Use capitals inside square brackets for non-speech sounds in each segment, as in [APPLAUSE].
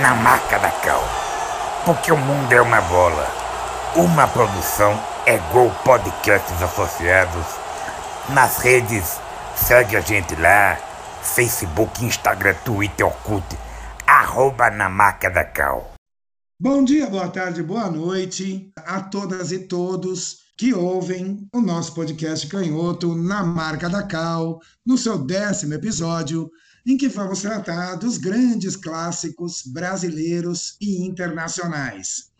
na marca da Cal. Porque o mundo é uma bola. Uma produção é Gol Podcasts Associados. Nas redes, segue a gente lá. Facebook, Instagram, Twitter, Orkut. Arroba na marca da Cal. Bom dia, boa tarde, boa noite a todas e todos que ouvem o nosso podcast Canhoto na marca da Cal, no seu décimo episódio, em que vamos tratar dos grandes clássicos brasileiros e internacionais.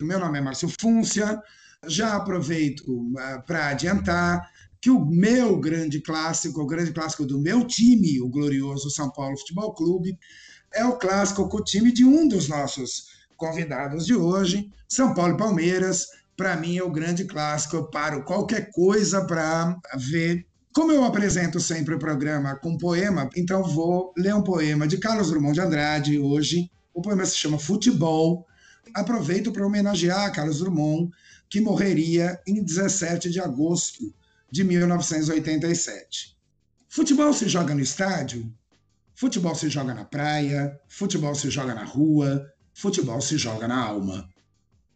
Meu nome é Márcio Fúncia, já aproveito uh, para adiantar que o meu grande clássico, o grande clássico do meu time, o glorioso São Paulo Futebol Clube, é o clássico com o time de um dos nossos convidados de hoje, São Paulo e Palmeiras, para mim é o grande clássico. Eu paro qualquer coisa para ver. Como eu apresento sempre o programa com poema, então vou ler um poema de Carlos Drummond de Andrade hoje. O poema se chama Futebol. Aproveito para homenagear Carlos Drummond, que morreria em 17 de agosto de 1987. Futebol se joga no estádio, futebol se joga na praia, futebol se joga na rua, futebol se joga na alma.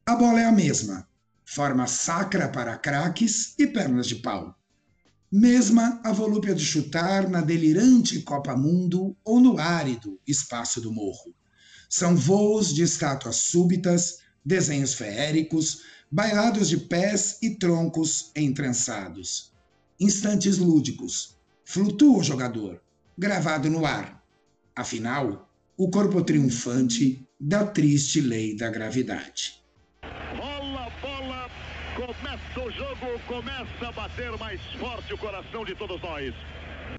A bola é a mesma, forma sacra para craques e pernas de pau. Mesma a volúpia de chutar na delirante Copa Mundo ou no árido espaço do morro. São voos de estátuas súbitas, desenhos feéricos, bailados de pés e troncos entrançados. Instantes lúdicos. Flutua o jogador, gravado no ar. Afinal, o corpo triunfante da triste lei da gravidade. Começa o jogo, começa a bater mais forte o coração de todos nós.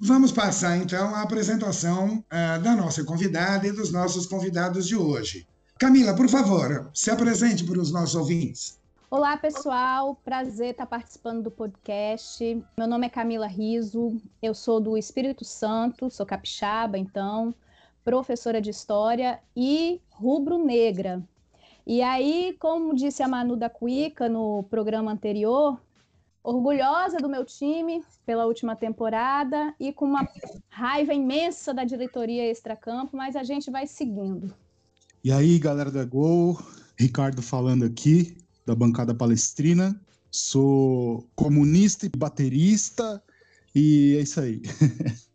Vamos passar então à apresentação uh, da nossa convidada e dos nossos convidados de hoje. Camila, por favor, se apresente para os nossos ouvintes. Olá, pessoal. Prazer estar participando do podcast. Meu nome é Camila Riso. Eu sou do Espírito Santo, sou capixaba, então, professora de história e rubro-negra. E aí, como disse a Manu da Cuica no programa anterior, orgulhosa do meu time pela última temporada e com uma raiva imensa da diretoria extracampo, mas a gente vai seguindo. E aí, galera da Gol, Ricardo falando aqui, da bancada palestrina. Sou comunista e baterista, e é isso aí.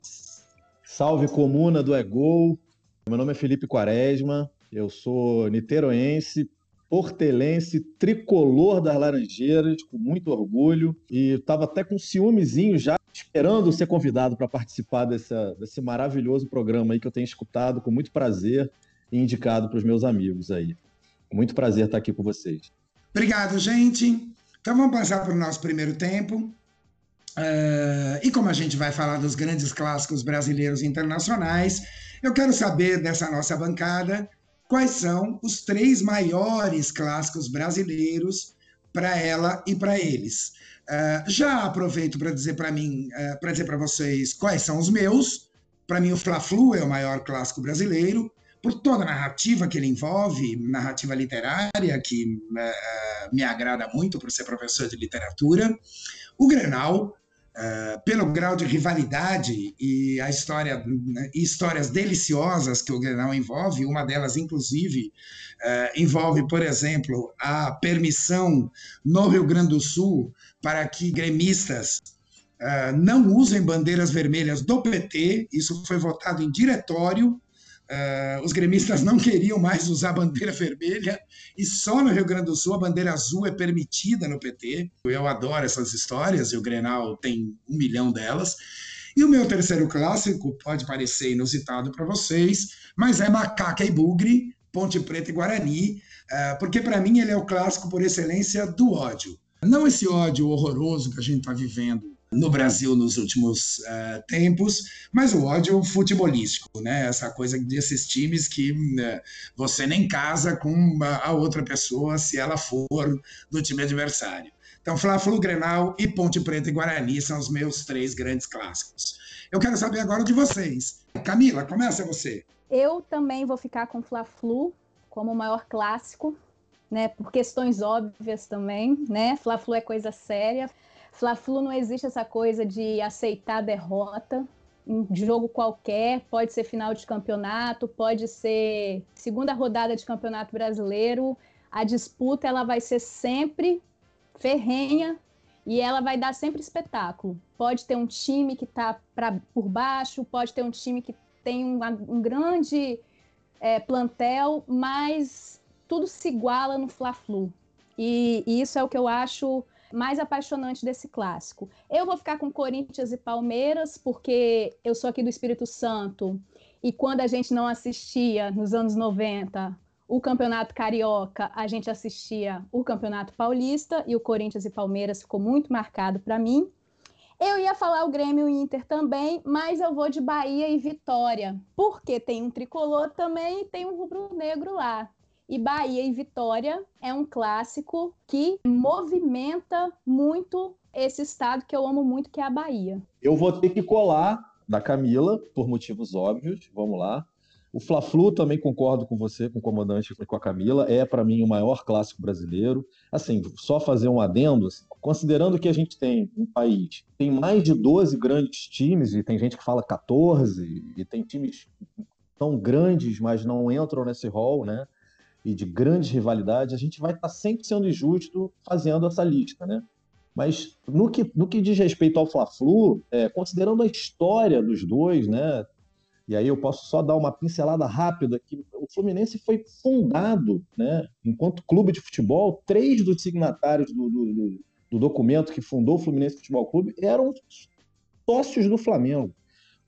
[LAUGHS] Salve comuna do Egol. Meu nome é Felipe Quaresma, eu sou niteroense, portelense, tricolor das Laranjeiras, com muito orgulho, e estava até com ciúmezinho já, esperando ser convidado para participar desse maravilhoso programa aí que eu tenho escutado com muito prazer e indicado para os meus amigos aí. Muito prazer estar aqui com vocês. Obrigado, gente. Então vamos passar para o nosso primeiro tempo. Uh, e como a gente vai falar dos grandes clássicos brasileiros e internacionais, eu quero saber dessa nossa bancada quais são os três maiores clássicos brasileiros para ela e para eles. Uh, já aproveito para dizer para mim, uh, para dizer para vocês quais são os meus. Para mim, o Fla-Flu é o maior clássico brasileiro, por toda a narrativa que ele envolve, narrativa literária, que uh, me agrada muito por ser professor de literatura. O Grenal, Uh, pelo grau de rivalidade e a história né, histórias deliciosas que o Grenal envolve, uma delas inclusive uh, envolve, por exemplo, a permissão no Rio Grande do Sul para que gremistas uh, não usem bandeiras vermelhas do PT. Isso foi votado em diretório Uh, os gremistas não queriam mais usar bandeira vermelha e só no Rio Grande do Sul a bandeira azul é permitida no PT. Eu adoro essas histórias e o Grenal tem um milhão delas. E o meu terceiro clássico pode parecer inusitado para vocês, mas é Macaca e Bugre, Ponte Preta e Guarani, uh, porque para mim ele é o clássico por excelência do ódio. Não esse ódio horroroso que a gente está vivendo no Brasil nos últimos uh, tempos, mas o ódio futebolístico, né? Essa coisa desses times que uh, você nem casa com a outra pessoa se ela for do time adversário. Então, Fla-Flu, Grenal e Ponte Preta e Guarani são os meus três grandes clássicos. Eu quero saber agora de vocês. Camila, começa você. Eu também vou ficar com Fla-Flu como o maior clássico, né? Por questões óbvias também, né? Fla-Flu é coisa séria. Fla-Flu não existe essa coisa de aceitar derrota em jogo qualquer, pode ser final de campeonato, pode ser segunda rodada de campeonato brasileiro. A disputa ela vai ser sempre ferrenha e ela vai dar sempre espetáculo. Pode ter um time que está por baixo, pode ter um time que tem um, um grande é, plantel, mas tudo se iguala no Fla-Flu. E, e isso é o que eu acho mais apaixonante desse clássico. Eu vou ficar com Corinthians e Palmeiras, porque eu sou aqui do Espírito Santo, e quando a gente não assistia nos anos 90 o Campeonato Carioca, a gente assistia o Campeonato Paulista, e o Corinthians e Palmeiras ficou muito marcado para mim. Eu ia falar o Grêmio e Inter também, mas eu vou de Bahia e Vitória, porque tem um tricolor também e tem um rubro-negro lá. E Bahia e Vitória é um clássico que movimenta muito esse estado que eu amo muito, que é a Bahia. Eu vou ter que colar da Camila, por motivos óbvios. Vamos lá. O Fla-Flu também concordo com você, com o comandante e com a Camila, é para mim o maior clássico brasileiro. Assim, só fazer um adendo, assim, considerando que a gente tem um país, tem mais de 12 grandes times, e tem gente que fala 14, e tem times tão grandes, mas não entram nesse rol, né? E de grandes rivalidades, a gente vai estar sempre sendo injusto fazendo essa lista, né? Mas no que, no que diz respeito ao Fla-Flu, é, considerando a história dos dois, né? E aí eu posso só dar uma pincelada rápida que o Fluminense foi fundado, né? Enquanto clube de futebol, três dos signatários do, do, do documento que fundou o Fluminense Futebol Clube eram sócios do Flamengo.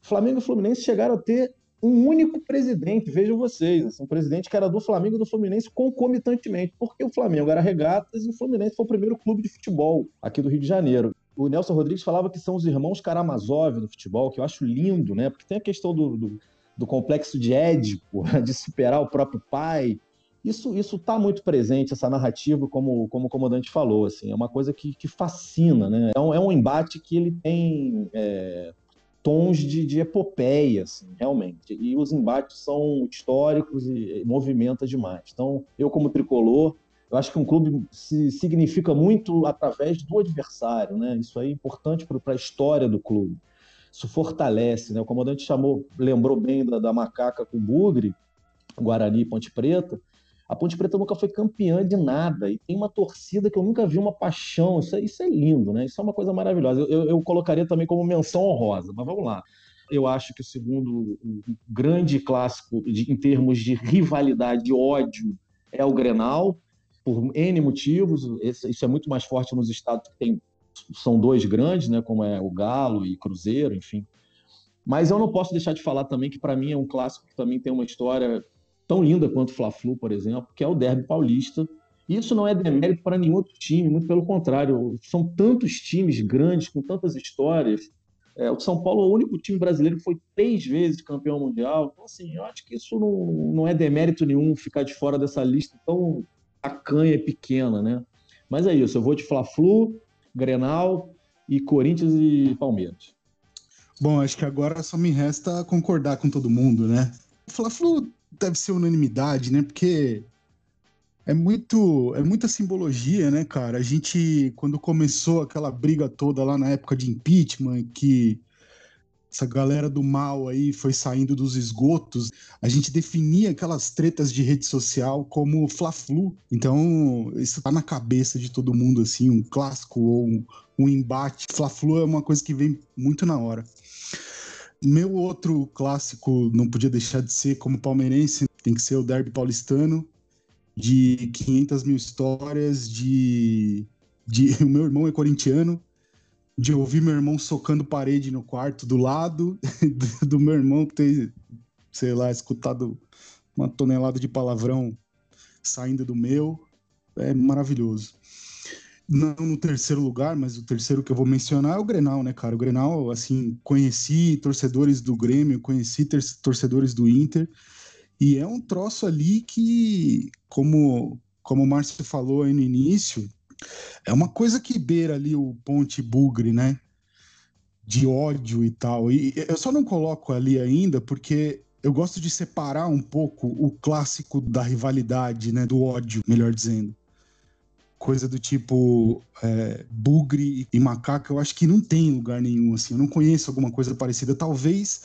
O Flamengo e o Fluminense chegaram a ter um único presidente, vejam vocês, assim, um presidente que era do Flamengo e do Fluminense concomitantemente, porque o Flamengo era regatas e o Fluminense foi o primeiro clube de futebol aqui do Rio de Janeiro. O Nelson Rodrigues falava que são os irmãos Karamazov no futebol, que eu acho lindo, né? Porque tem a questão do, do, do complexo de Édipo, [LAUGHS] de superar o próprio pai. Isso isso está muito presente, essa narrativa, como, como o comandante falou, assim, é uma coisa que, que fascina, né? É um, é um embate que ele tem é, tons de, de epopeia, assim, realmente. E os embates são históricos e, movimenta demais. Então, eu como tricolor, eu acho que um clube se significa muito através do adversário, né? Isso é importante para a história do clube. Isso fortalece, né? O comandante chamou, lembrou bem da, da macaca com Bugre, Guarani e Ponte Preta. A Ponte Preta nunca foi campeã de nada e tem uma torcida que eu nunca vi uma paixão. Isso é, isso é lindo, né? Isso é uma coisa maravilhosa. Eu, eu, colocaria também como menção honrosa, mas vamos lá. Eu acho que o segundo grande clássico de, em termos de rivalidade e ódio é o Grenal, por N motivos. Esse, isso é muito mais forte nos estados que tem, são dois grandes, né? Como é o Galo e Cruzeiro, enfim. Mas eu não posso deixar de falar também que para mim é um clássico que também tem uma história tão linda quanto o Fla-Flu, por exemplo, que é o derby paulista. Isso não é demérito para nenhum outro time, muito pelo contrário. São tantos times grandes, com tantas histórias. É, o São Paulo é o único time brasileiro que foi três vezes campeão mundial. Então, assim, eu acho que isso não, não é demérito nenhum ficar de fora dessa lista tão tacanha e pequena, né? Mas é isso, eu vou de Fla-Flu, Grenal e Corinthians e Palmeiras. Bom, acho que agora só me resta concordar com todo mundo, né? Fla-Flu deve ser unanimidade, né? Porque é muito, é muita simbologia, né, cara? A gente, quando começou aquela briga toda lá na época de impeachment, que essa galera do mal aí foi saindo dos esgotos, a gente definia aquelas tretas de rede social como Fla-Flu. Então, isso tá na cabeça de todo mundo, assim, um clássico ou um, um embate. Fla-Flu é uma coisa que vem muito na hora. Meu outro clássico não podia deixar de ser, como palmeirense, tem que ser o Derby Paulistano, de 500 mil histórias, de, de. [LAUGHS] O meu irmão é corintiano, de ouvir meu irmão socando parede no quarto do lado, [LAUGHS] do, meu irmão ter, sei lá, escutado uma tonelada de palavrão saindo do meu. É maravilhoso. Não no terceiro lugar, mas o terceiro que eu vou mencionar é o Grenal, né, cara? O Grenal, assim, conheci torcedores do Grêmio, conheci torcedores do Inter, e é um troço ali que, como, como o Márcio falou aí no início, é uma coisa que beira ali o Ponte Bugre, né? De ódio e tal. E eu só não coloco ali ainda porque eu gosto de separar um pouco o clássico da rivalidade, né? Do ódio, melhor dizendo coisa do tipo é, bugre e macaco, eu acho que não tem lugar nenhum, assim, eu não conheço alguma coisa parecida. Talvez,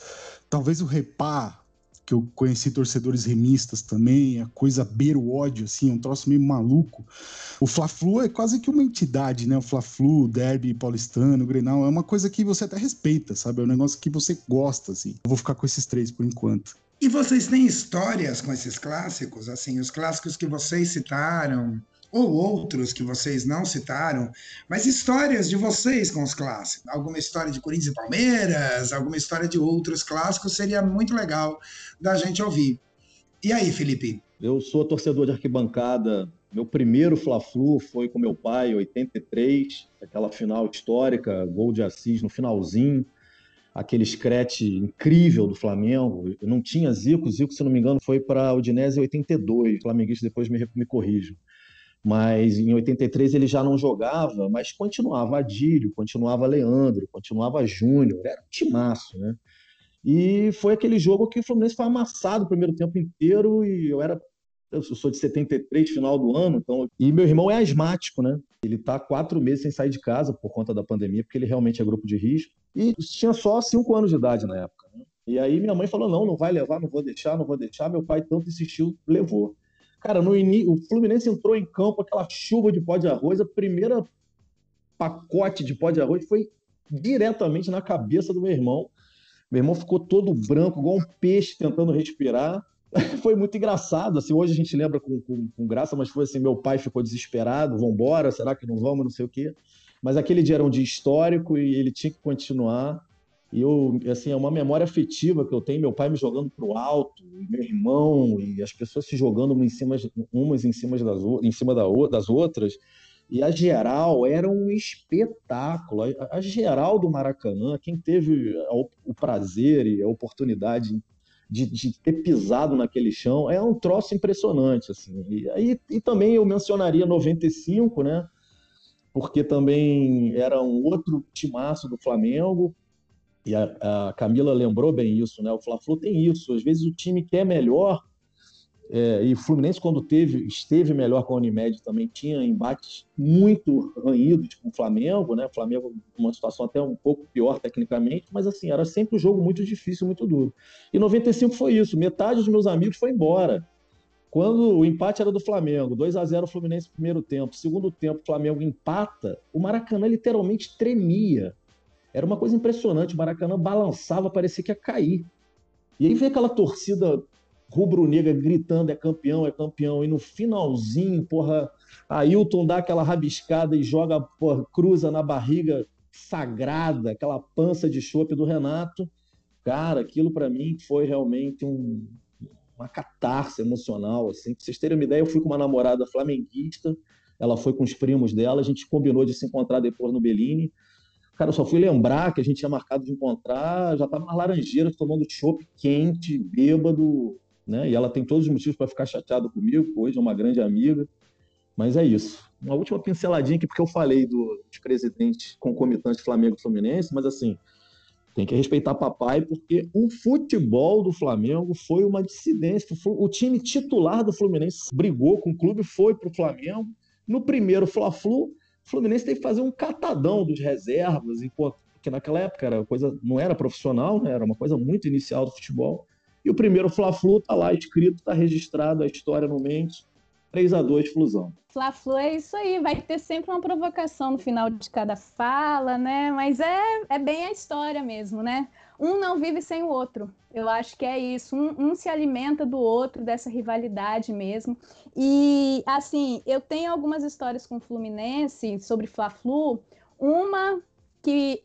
talvez o repá, que eu conheci torcedores remistas também, a coisa beira o ódio, assim, é um troço meio maluco. O Fla-Flu é quase que uma entidade, né? O Fla-Flu, o Derby paulistano, o Grenal, é uma coisa que você até respeita, sabe? É um negócio que você gosta, assim. Eu vou ficar com esses três por enquanto. E vocês têm histórias com esses clássicos, assim, os clássicos que vocês citaram, ou outros que vocês não citaram, mas histórias de vocês com os clássicos. Alguma história de Corinthians e Palmeiras, alguma história de outros clássicos, seria muito legal da gente ouvir. E aí, Felipe? Eu sou torcedor de arquibancada. Meu primeiro Fla-Flu foi com meu pai, em 83, aquela final histórica, gol de Assis no finalzinho, aquele scratch incrível do Flamengo. Eu não tinha Zico, Zico, se não me engano, foi para o Udinese em 82. O flamenguista depois me, me corrige mas em 83 ele já não jogava, mas continuava Adílio, continuava Leandro, continuava Júnior, era um timaço, né? E foi aquele jogo que o Fluminense foi amassado o primeiro tempo inteiro e eu era eu sou de 73, final do ano, então. E meu irmão é asmático, né? Ele tá quatro meses sem sair de casa por conta da pandemia, porque ele realmente é grupo de risco. E tinha só cinco anos de idade na época. Né? E aí minha mãe falou: não, não vai levar, não vou deixar, não vou deixar. Meu pai tanto insistiu, levou. Cara, no início, o Fluminense entrou em campo, aquela chuva de pó de arroz, a primeira pacote de pó de arroz foi diretamente na cabeça do meu irmão. Meu irmão ficou todo branco, igual um peixe tentando respirar. [LAUGHS] foi muito engraçado, assim, hoje a gente lembra com, com, com, graça, mas foi assim, meu pai ficou desesperado, vambora, será que não vamos, não sei o quê. Mas aquele dia era um dia histórico e ele tinha que continuar. E eu, assim, é uma memória afetiva que eu tenho, meu pai me jogando para o alto, meu irmão, e as pessoas se jogando em cima, umas em cima, das, em cima das outras. E a geral era um espetáculo. A, geral do Maracanã, quem teve o prazer e a oportunidade de, de, ter pisado naquele chão, é um troço impressionante. Assim. E, e também eu mencionaria 95, né? Porque também era um outro timaço do Flamengo, e a, a, Camila lembrou bem isso, né? O Fla-Flu tem isso. Às vezes o time quer melhor, é, e o Fluminense, quando teve, esteve melhor com a Unimed, também tinha embates muito ranhidos com o Flamengo, né? O Flamengo numa situação até um pouco pior tecnicamente, mas assim, era sempre um jogo muito difícil, muito duro. E 95 foi isso. Metade dos meus amigos foi embora. Quando o empate era do Flamengo, 2 a 0 Fluminense no primeiro tempo, segundo tempo, o Flamengo empata, o Maracanã literalmente tremia. Era uma coisa impressionante. O Maracanã balançava, parecia que ia cair. E aí vem aquela torcida rubro-negra gritando: é campeão, é campeão. E no finalzinho, porra, Ailton dá aquela rabiscada e joga, porra, cruza na barriga sagrada, aquela pança de chope do Renato. Cara, aquilo para mim foi realmente um, uma catarse emocional. Assim. Pra vocês terem uma ideia, eu fui com uma namorada flamenguista, ela foi com os primos dela, a gente combinou de se encontrar depois no Bellini. Cara, eu só fui lembrar que a gente tinha marcado de encontrar, já estava nas laranjeiras tomando chopp quente, bêbado, né? E ela tem todos os motivos para ficar chateada comigo, hoje é uma grande amiga. Mas é isso. Uma última pinceladinha aqui, porque eu falei do, dos presidentes concomitantes Flamengo e Fluminense, mas assim, tem que respeitar papai, porque o futebol do Flamengo foi uma dissidência. O time titular do Fluminense brigou com o clube, foi para o Flamengo. No primeiro Fla-Flu, o Fluminense teve que fazer um catadão dos reservas, e, pô, porque naquela época era coisa, não era profissional, né? era uma coisa muito inicial do futebol. E o primeiro Fla-Flu tá lá escrito, tá registrado, a história no mente. 3 a 2 Flusão. Fla-Flu é isso aí, vai ter sempre uma provocação no final de cada fala, né? Mas é, é bem a história mesmo, né? Um não vive sem o outro. Eu acho que é isso. Um, um se alimenta do outro, dessa rivalidade mesmo. E, assim, eu tenho algumas histórias com o Fluminense sobre Fla-Flu. Uma que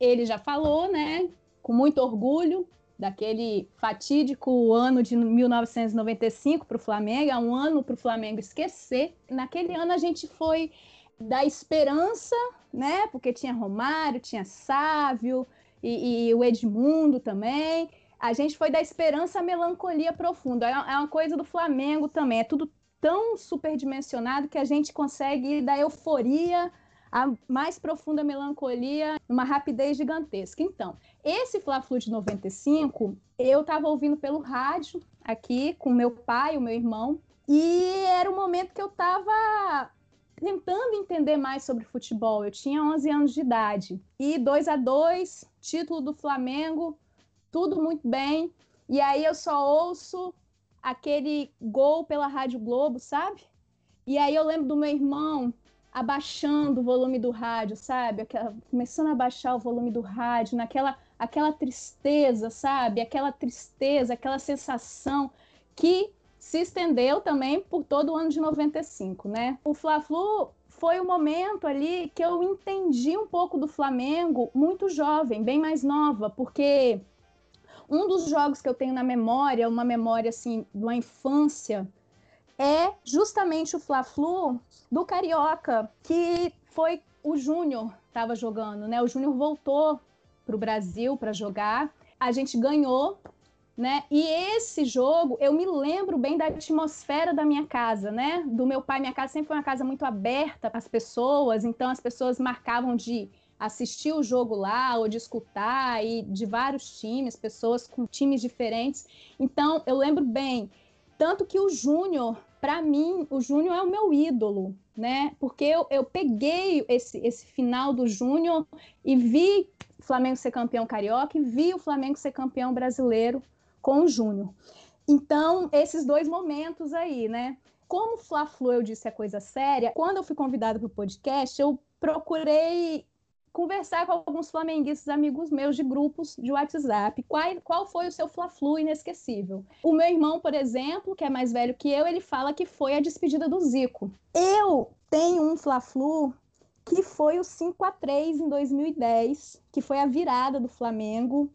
ele já falou, né? Com muito orgulho, daquele fatídico ano de 1995 para o Flamengo, é um ano para o Flamengo esquecer. Naquele ano a gente foi da esperança, né? Porque tinha Romário, tinha Sávio e, e o Edmundo também. A gente foi da esperança à melancolia profunda. É, é uma coisa do Flamengo também. É tudo tão superdimensionado que a gente consegue ir da euforia à mais profunda melancolia numa rapidez gigantesca. Então, esse Fla-Flu de 95, eu estava ouvindo pelo rádio aqui com meu pai, o meu irmão, e era o momento que eu estava tentando entender mais sobre futebol. Eu tinha 11 anos de idade. E 2 a 2 título do Flamengo, tudo muito bem. E aí eu só ouço aquele gol pela Rádio Globo, sabe? E aí eu lembro do meu irmão abaixando o volume do rádio, sabe? Aquela, começando a baixar o volume do rádio, naquela aquela tristeza, sabe? Aquela tristeza, aquela sensação que se estendeu também por todo o ano de 95, né? O Fla-Flu foi o momento ali que eu entendi um pouco do Flamengo muito jovem, bem mais nova, porque um dos jogos que eu tenho na memória, uma memória assim, de uma infância, é justamente o Fla-Flu do Carioca, que foi o Júnior estava jogando, né? O Júnior voltou para o Brasil para jogar. A gente ganhou, né? E esse jogo, eu me lembro bem da atmosfera da minha casa, né? Do meu pai, minha casa sempre foi uma casa muito aberta para as pessoas, então as pessoas marcavam de assistir o jogo lá ou de escutar e de vários times, pessoas com times diferentes. Então, eu lembro bem, tanto que o Júnior, para mim, o Júnior é o meu ídolo, né? Porque eu, eu peguei esse, esse final do Júnior e vi o Flamengo ser campeão carioca e vi o Flamengo ser campeão brasileiro com o Júnior. Então, esses dois momentos aí, né? Como Fla-Flu eu disse é coisa séria, quando eu fui convidada para o podcast, eu procurei conversar com alguns flamenguistas amigos meus de grupos de WhatsApp. Qual, qual foi o seu Fla-Flu inesquecível? O meu irmão, por exemplo, que é mais velho que eu, ele fala que foi a despedida do Zico. Eu tenho um Fla-Flu que foi o 5 a 3 em 2010, que foi a virada do Flamengo,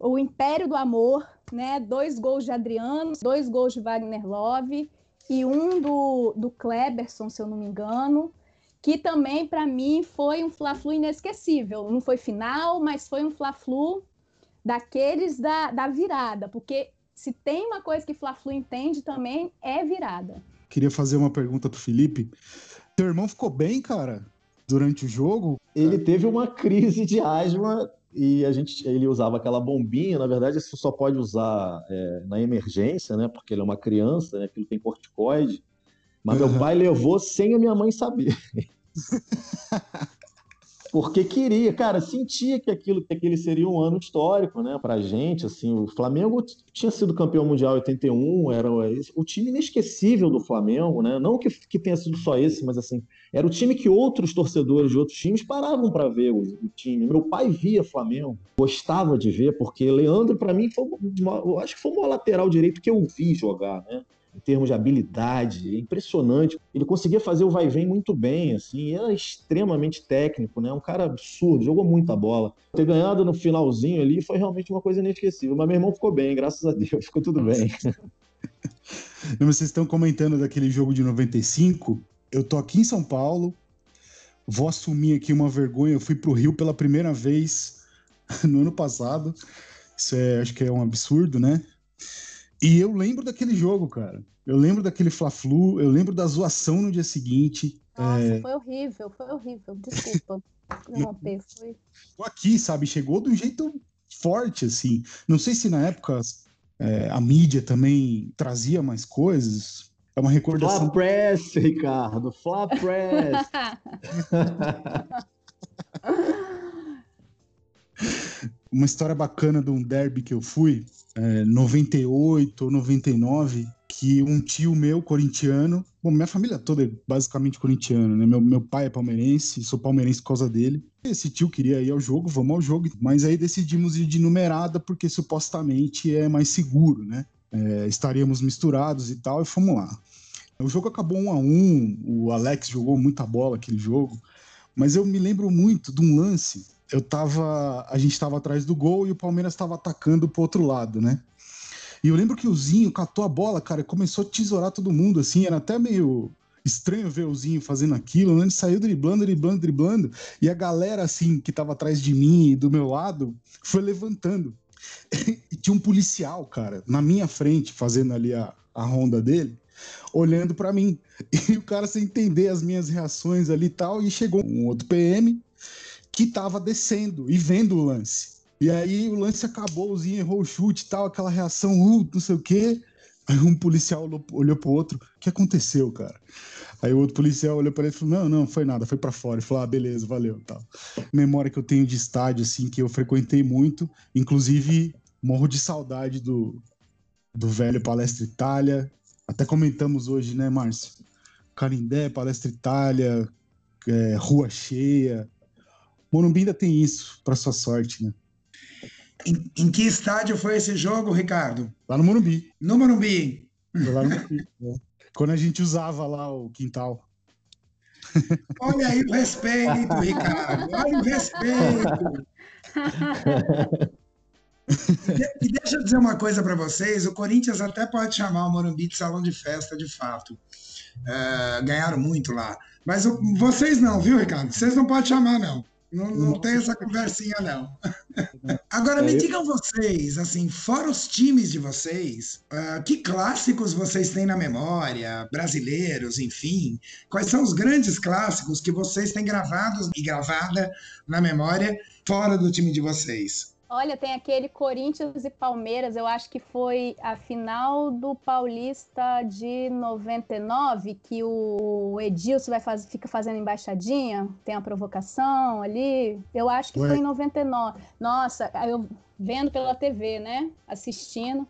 o Império do Amor, né? Dois gols de Adriano, dois gols de Wagner Love e um do, do Kleberson, se eu não me engano que também para mim foi um Fla-Flu inesquecível. Não foi final, mas foi um Fla-Flu daqueles da, da virada, porque se tem uma coisa que Fla-Flu entende também é virada. Queria fazer uma pergunta pro Felipe. Teu irmão ficou bem, cara, durante o jogo? Ele teve uma crise de asma e a gente, ele usava aquela bombinha. Na verdade, isso só pode usar é, na emergência, né? Porque ele é uma criança, né? Aquilo tem corticoide. Mas uhum. meu pai levou sem a minha mãe saber. [LAUGHS] Porque queria, cara, sentia que aquilo que aquele seria um ano histórico, né, pra gente, assim, o Flamengo tinha sido campeão mundial em 81, era o time inesquecível do Flamengo, né? Não que, que tenha sido só esse, mas assim, era o time que outros torcedores de outros times paravam para ver o, o, time. Meu pai via Flamengo, gostava de ver, porque Leandro para mim foi, uma, acho que foi o maior lateral direito que eu vi jogar, né? Em termos de habilidade, é impressionante. Ele conseguia fazer o vai vem muito bem, assim, era extremamente técnico, né? Um cara absurdo, jogou muita bola. Ter ganhado no finalzinho ali foi realmente uma coisa inesquecível. Mas meu irmão ficou bem, graças a Deus, [LAUGHS] ficou tudo bem. [LAUGHS] Vocês estão comentando daquele jogo de 95. Eu tô aqui em São Paulo, vou assumir aqui uma vergonha. Eu fui pro Rio pela primeira vez [LAUGHS] no ano passado. Isso é, acho que é um absurdo, né? E eu lembro daquele jogo, cara. Eu lembro daquele Fla-Flu, eu lembro da zoação no dia seguinte. Nossa, é... foi horrível, foi horrível. Desculpa. [LAUGHS] Interromper, foi. Aqui, sabe, chegou de um jeito forte, assim. Não sei se na época é, a mídia também trazia mais coisas. É uma recordação. Fla Press, Ricardo, Fla Press. [LAUGHS] uma história bacana de um derby que eu fui é, 98 ou 99, que um tio meu, corintiano, bom, minha família toda é basicamente corintiana, né? Meu, meu pai é palmeirense, sou palmeirense por causa dele. Esse tio queria ir ao jogo, vamos ao jogo, mas aí decidimos ir de numerada porque supostamente é mais seguro, né? É, estaríamos misturados e tal, e fomos lá. O jogo acabou um a um, o Alex jogou muita bola aquele jogo, mas eu me lembro muito de um lance eu tava. A gente tava atrás do gol e o Palmeiras tava atacando pro outro lado, né? E eu lembro que o Zinho catou a bola, cara, e começou a tesourar todo mundo, assim, era até meio estranho ver o Zinho fazendo aquilo, né? Ele saiu driblando, driblando, driblando, e a galera, assim, que tava atrás de mim e do meu lado, foi levantando. [LAUGHS] e tinha um policial, cara, na minha frente, fazendo ali a, a ronda dele, olhando para mim. [LAUGHS] E o cara sem entender as minhas reações ali e tal, e chegou um outro PM que tava descendo e vendo o lance. E aí o lance acabou, o Zinho errou o chute e tal, aquela reação, uh, não sei o quê. Aí um policial olhou, olhou pro outro, o que aconteceu, cara? Aí o outro policial olhou para ele e falou: Não, não, foi nada, foi para fora. Ele falou: Ah, beleza, valeu. Tal. Memória que eu tenho de estádio, assim, que eu frequentei muito, inclusive morro de saudade do, do velho Palestra Itália. Até comentamos hoje, né, Márcio? Carindé, Palestra Itália, é, Rua Cheia. Morumbi ainda tem isso, para sua sorte, né? Em, em, que estádio foi esse jogo, Ricardo? Lá no Morumbi. No Morumbi. Foi lá no Morumbi. [LAUGHS] é. Quando a gente usava lá o quintal. Olha aí o respeito, Ricardo. Olha o respeito. E deixa eu dizer uma coisa para vocês: o Corinthians até pode chamar o Morumbi de salão de festa, de fato. É, ganharam muito lá. Mas o, vocês não, viu, Ricardo? Vocês não podem chamar, não. Não, não tem essa conversinha, não. [LAUGHS] Agora, me digam vocês, assim, fora os times de vocês, uh, que clássicos vocês têm na memória, brasileiros, enfim? Quais são os grandes clássicos que vocês têm gravados e gravada na memória fora do time de vocês? Olha, tem aquele Corinthians e Palmeiras, eu acho que foi a final do Paulista de 99, que o Edilson vai faz, fica fazendo embaixadinha, tem a provocação ali. Eu acho que Ué. foi em 99. Nossa, eu vendo pela TV, né? Assistindo.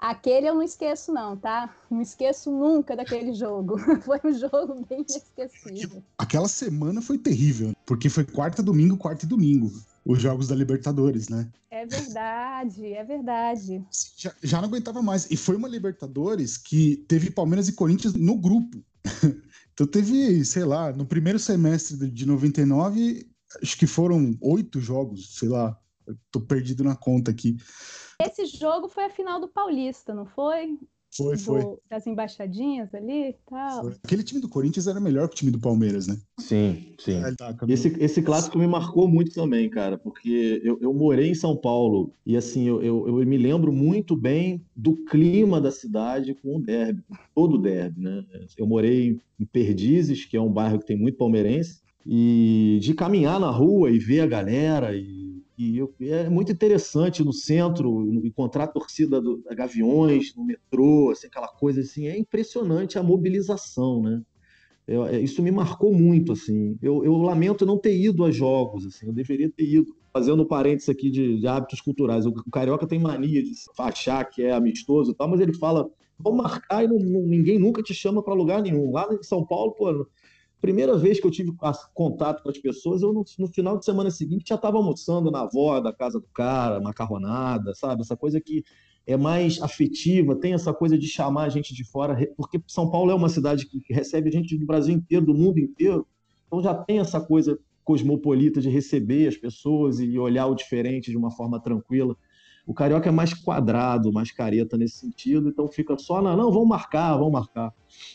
Aquele eu não esqueço, não, tá? Não esqueço nunca daquele jogo. [LAUGHS] foi um jogo bem inesquecível. Aquela semana foi terrível, porque foi quarta, domingo, quarta e domingo os jogos da Libertadores, né? É verdade, é verdade. Já, já, não aguentava mais. E foi uma Libertadores que teve Palmeiras e Corinthians no grupo. [LAUGHS] então teve, sei lá, no primeiro semestre de 99, acho que foram oito jogos, sei lá. Eu tô perdido na conta aqui. Esse jogo foi a final do Paulista, não foi? Foi, do, foi. Das embaixadinhas ali e tal. Foi. Aquele time do Corinthians era melhor que o time do Palmeiras, né? Sim, sim. É, tá, esse, esse clássico me marcou muito também, cara, porque eu, eu morei em São Paulo e, assim, eu, eu, eu, me lembro muito bem do clima da cidade com o derby, todo o derby, né? Eu morei em Perdizes, que é um bairro que tem muito palmeirense, e de caminhar na rua e ver a galera e eu, é muito interessante no centro encontrar a torcida do, da Gaviões, no metrô, assim, aquela coisa assim. É impressionante a mobilização, né? Eu, é, isso me marcou muito, assim. Eu, eu, lamento não ter ido a jogos, assim. Eu deveria ter ido. Fazendo um parênteses aqui de, de hábitos culturais. O, o, Carioca tem mania de achar que é amistoso e tal, mas ele fala, vamos marcar e não, ninguém nunca te chama para lugar nenhum. Lá em São Paulo, pô, Primeira vez que eu tive contato com as pessoas, eu no, no final de semana seguinte já estava almoçando na avó da casa do cara, macarronada, sabe? Essa coisa que é mais afetiva, tem essa coisa de chamar a gente de fora, porque São Paulo é uma cidade que recebe gente do Brasil inteiro, do mundo inteiro, então já tem essa coisa cosmopolita de receber as pessoas e olhar o diferente de uma forma tranquila. O carioca é mais quadrado, mais careta nesse sentido, então fica só na, não, vamos marcar, vamos marcar.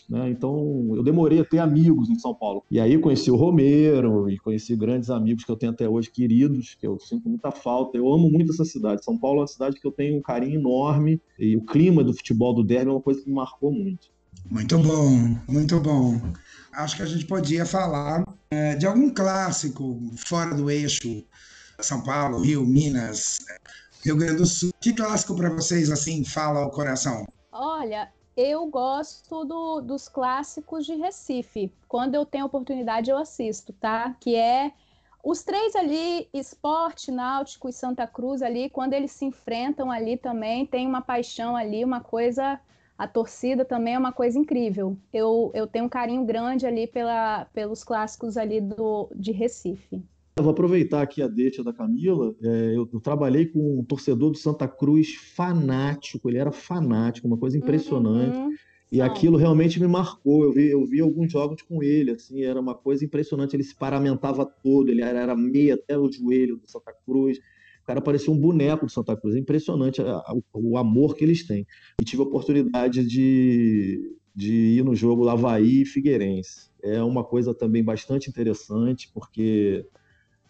Né? Então eu demorei a ter amigos em São Paulo. E aí conheci o Romero e conheci grandes amigos que eu tenho até hoje, queridos, que eu sinto muita falta. Eu amo muito essa cidade. São Paulo é uma cidade que eu tenho um carinho enorme e o clima do futebol do derby é uma coisa que me marcou muito. Muito bom, muito bom. Acho que a gente podia falar é, de algum clássico fora do eixo São Paulo, Rio, Minas, Rio Grande do Sul. Que clássico para vocês assim fala ao coração? Olha, eu gosto do, dos clássicos de Recife. Quando eu tenho oportunidade, eu assisto, tá? Que é os três ali, Esporte, Náutico e Santa Cruz ali, quando eles se enfrentam ali também, tem uma paixão ali, uma coisa. A torcida também é uma coisa incrível. Eu, eu tenho um carinho grande ali pela, pelos clássicos ali do, de Recife. Vou aproveitar aqui a deixa da Camila. É, eu, eu, trabalhei com um torcedor do Santa Cruz fanático, ele era fanático, uma coisa impressionante. Uhum. E aquilo realmente me marcou. Eu vi, eu vi alguns jogos com ele, assim, era uma coisa impressionante. Ele se paramentava todo, ele era, era meia até o joelho do Santa Cruz. O cara parecia um boneco do Santa Cruz. É impressionante a, a, o, amor que eles têm. E tive a oportunidade de de ir no jogo Havaí e Figueirense. É uma coisa também bastante interessante, porque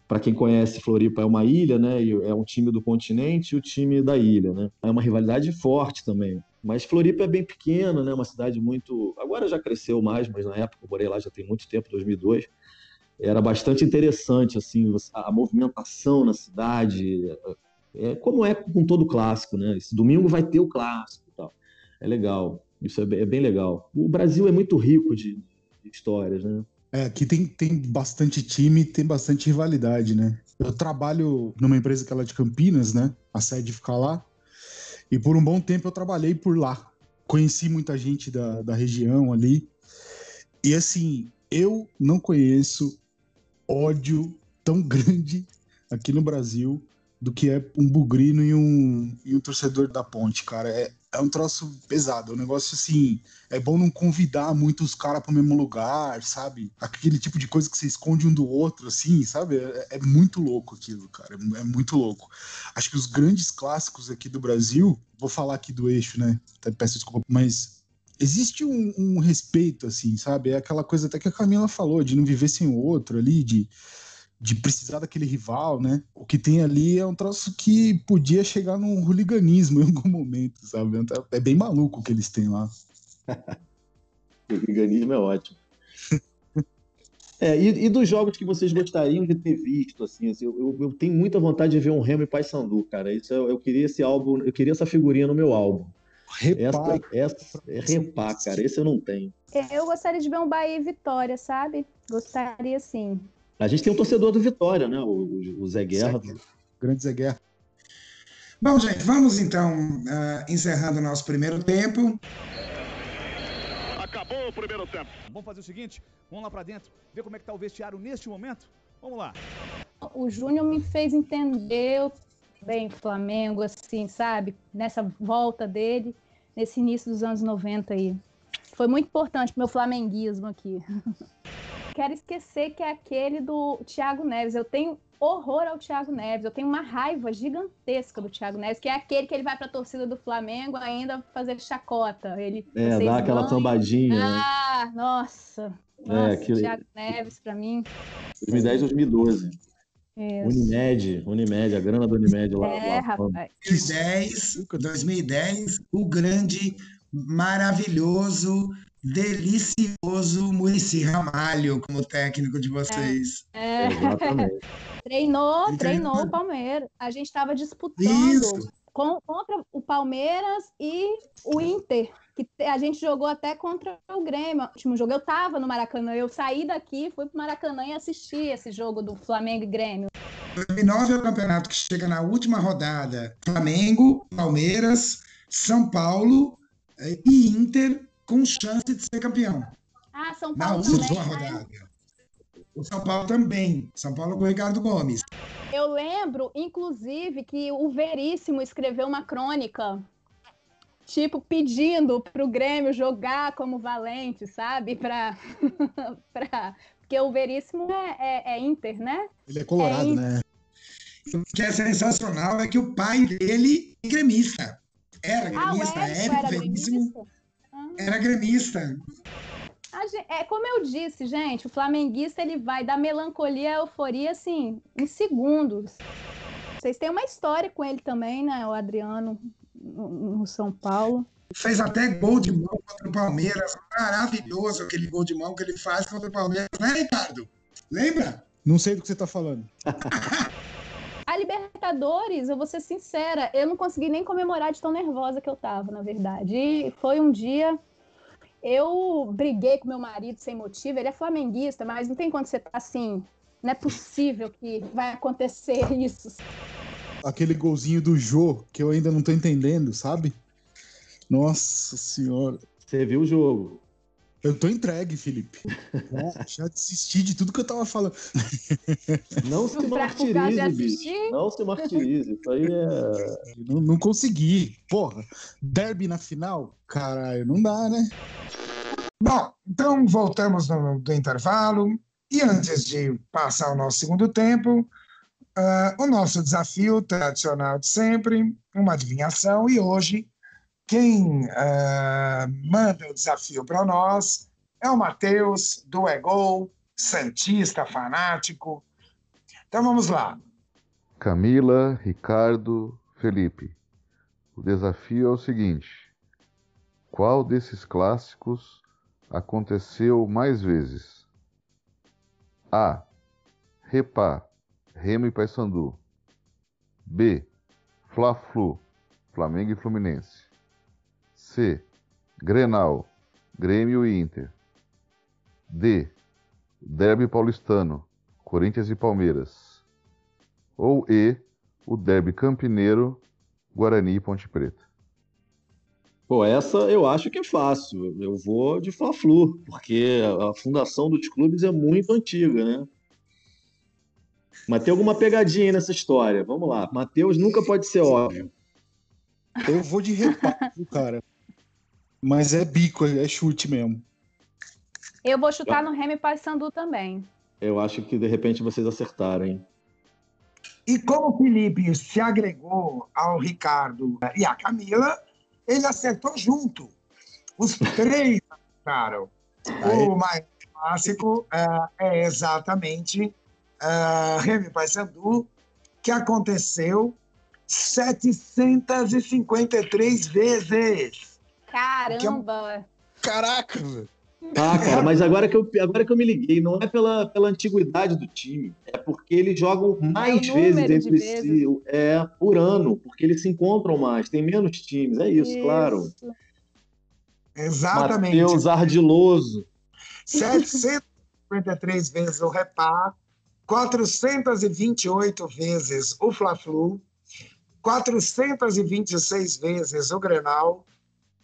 para quem conhece, Floripa é uma ilha, né? É um time do continente e o time da ilha, né? É uma rivalidade forte também. Mas Floripa é bem pequena, né? Uma cidade muito. Agora já cresceu mais, mas na época eu morei lá já tem muito tempo, 2002. Era bastante interessante, assim, a movimentação na cidade. É como é com todo clássico, né? Esse domingo vai ter o clássico e tal. É legal. Isso é bem, é legal. O Brasil é muito rico de histórias, né? É, aqui tem, tem bastante time, tem bastante rivalidade, né? Eu trabalho numa empresa que é lá de Campinas, né? A sede fica lá. E por um bom tempo eu trabalhei por lá. Conheci muita gente da, da região ali. E assim, eu não conheço ódio tão grande aqui no Brasil do que é um bugrino e um, e um torcedor da ponte, cara. É, é um troço pesado, é um negócio assim. É bom não convidar muito os caras pro mesmo lugar, sabe? Aquele tipo de coisa que você esconde um do outro, assim, sabe? É, é muito louco aquilo, cara. É, é, muito louco. Acho que os grandes clássicos aqui do Brasil, vou falar aqui do eixo, né? Até peço desculpa, mas existe um, um respeito, assim, sabe? É aquela coisa até que a Camila falou, de não viver sem o outro ali, de de precisar daquele rival, né? O que tem ali é um troço que podia chegar num hooliganismo [LAUGHS] em algum momento, sabe? É bem maluco o que eles têm lá. o [LAUGHS] hooliganismo é ótimo. [LAUGHS] É, e, e, dos jogos que vocês gostariam de ter visto, assim, assim eu, eu, tenho muita vontade de ver um Remo e Paysandu, cara. Isso eu, eu, queria esse álbum, eu queria essa figurinha no meu álbum. Repá. Essa, essa é repá, cara. Esse eu não tenho. Eu gostaria de ver um Bahia e Vitória, sabe? Gostaria sim. A gente tem um torcedor do Vitória, né? O, o Zé Guerra. Zé, grande Zé Guerra. Bom, gente, vamos então uh, encerrando o nosso primeiro tempo. Acabou o primeiro tempo. Vamos fazer o seguinte: vamos lá para dentro, ver como é que tá o vestiário neste momento. Vamos lá. O Júnior me fez entender bem o Flamengo, assim, sabe? Nessa volta dele, nesse início dos anos 90 aí. Foi muito importante pro meu flamenguismo aqui. [LAUGHS] quero esquecer que é aquele do Thiago Neves. Eu tenho horror ao Thiago Neves. Eu tenho uma raiva gigantesca do Thiago Neves, que é aquele que ele vai para a torcida do Flamengo ainda fazer chacota. Ele é, dá aquela sambadinha. Né? Ah, né? nossa. É, nossa, aquele... Thiago Neves para mim. 2010, 2012. Isso. Unimed, Unimed, a grana do Unimed lá. É, lá, rapaz. 2010, 2010, o grande, maravilhoso, delicioso Murici Ramalho como técnico de vocês. É, é. [LAUGHS] treinou, treinou o Palmeiras. A gente estava disputando com, contra o Palmeiras e o Inter, que a gente jogou até contra o Grêmio. O último jogo eu estava no Maracanã, eu saí daqui, fui para o Maracanã e assisti esse jogo do Flamengo e Grêmio. 2009 é o campeonato que chega na última rodada. Flamengo, Palmeiras, São Paulo eh, e Inter com chance de ser campeão. Ah, São Paulo Na última também, né? rodada. Né? O São Paulo também. São Paulo com o Ricardo Gomes. Eu lembro, inclusive, que o Veríssimo escreveu uma crônica, tipo, pedindo para o Grêmio jogar como valente, sabe? Pra... [LAUGHS] pra... Porque o Veríssimo é, é, é Inter, né? Ele é colorado, é né? O que é sensacional é que o pai dele é gremista. Era ah, gremista, ah, é, Veríssimo. Gremista? Era gremista. É como eu disse, gente, o flamenguista ele vai da melancolia à euforia assim em segundos. Vocês têm uma história com ele também, né, o Adriano no São Paulo. Fez até gol de mão contra o Palmeiras, maravilhoso aquele gol de mão que ele faz contra o Palmeiras, né, Ricardo? Lembra? Não sei do que você está falando. [LAUGHS] A Libertadores, eu vou ser sincera, eu não consegui nem comemorar de tão nervosa que eu tava, na verdade. E foi um dia. Eu briguei com meu marido sem motivo, ele é flamenguista, mas não tem quando você tá assim. Não é possível que vai acontecer [LAUGHS] isso. Aquele golzinho do Jô, que eu ainda não tô entendendo, sabe? Nossa senhora. Você viu o jogo? Eu tô entregue, Felipe. já desisti de tudo que eu tava falando. Não se martirize, bicho. Não se martirize. Isso aí é. Não, não consegui. Porra, derby na final? Caralho, não dá, né? Bom, então voltamos no, do intervalo. E antes de passar o nosso segundo tempo, uh, o nosso desafio tradicional de sempre, uma adivinhação, e hoje Quem uh, manda o desafio para nós é o Matheus, do Egol, Santista fanático. Então vamos lá. Camila, Ricardo, Felipe. O desafio é o seguinte: qual desses clássicos aconteceu mais vezes? A. Repá, Remo e Paysandu. B. Fla-Flu, Flamengo e Fluminense. C. Grenal, Grêmio e Inter. D. Derby paulistano, Corinthians e Palmeiras. Ou E. O Derby campineiro, Guarani e Ponte Preta. Pô, essa eu acho que é fácil. Eu vou de Fla-Flu, porque a fundação dos clubes é muito antiga, né? Mas tem alguma pegadinha nessa história. Vamos lá. Matheus nunca pode ser óbvio. Eu vou de reparo, [LAUGHS] cara. Mas é bico, é chute mesmo. Eu vou chutar no Remy Paysandu também. Eu acho que de repente vocês acertaram, hein? E como o Felipe se agregou ao Ricardo e à Camila, ele acertou junto. Os [LAUGHS] três acertaram. O mais clássico é, é exatamente uh, Remy Paysandu, que aconteceu 753 vezes. Caramba! É... Caraca, velho. Ah, cara, mas agora que, eu, agora que eu me liguei, não é pela, pela antiguidade do time, é porque eles jogam mais é vezes entre vezes. si é, por ano, porque eles se encontram mais, tem menos times, é isso, isso. claro. Exatamente. Matheus Ardiloso. 753 vezes o Repar, 428 vezes o Fla-Flu, 426 vezes o Grenal,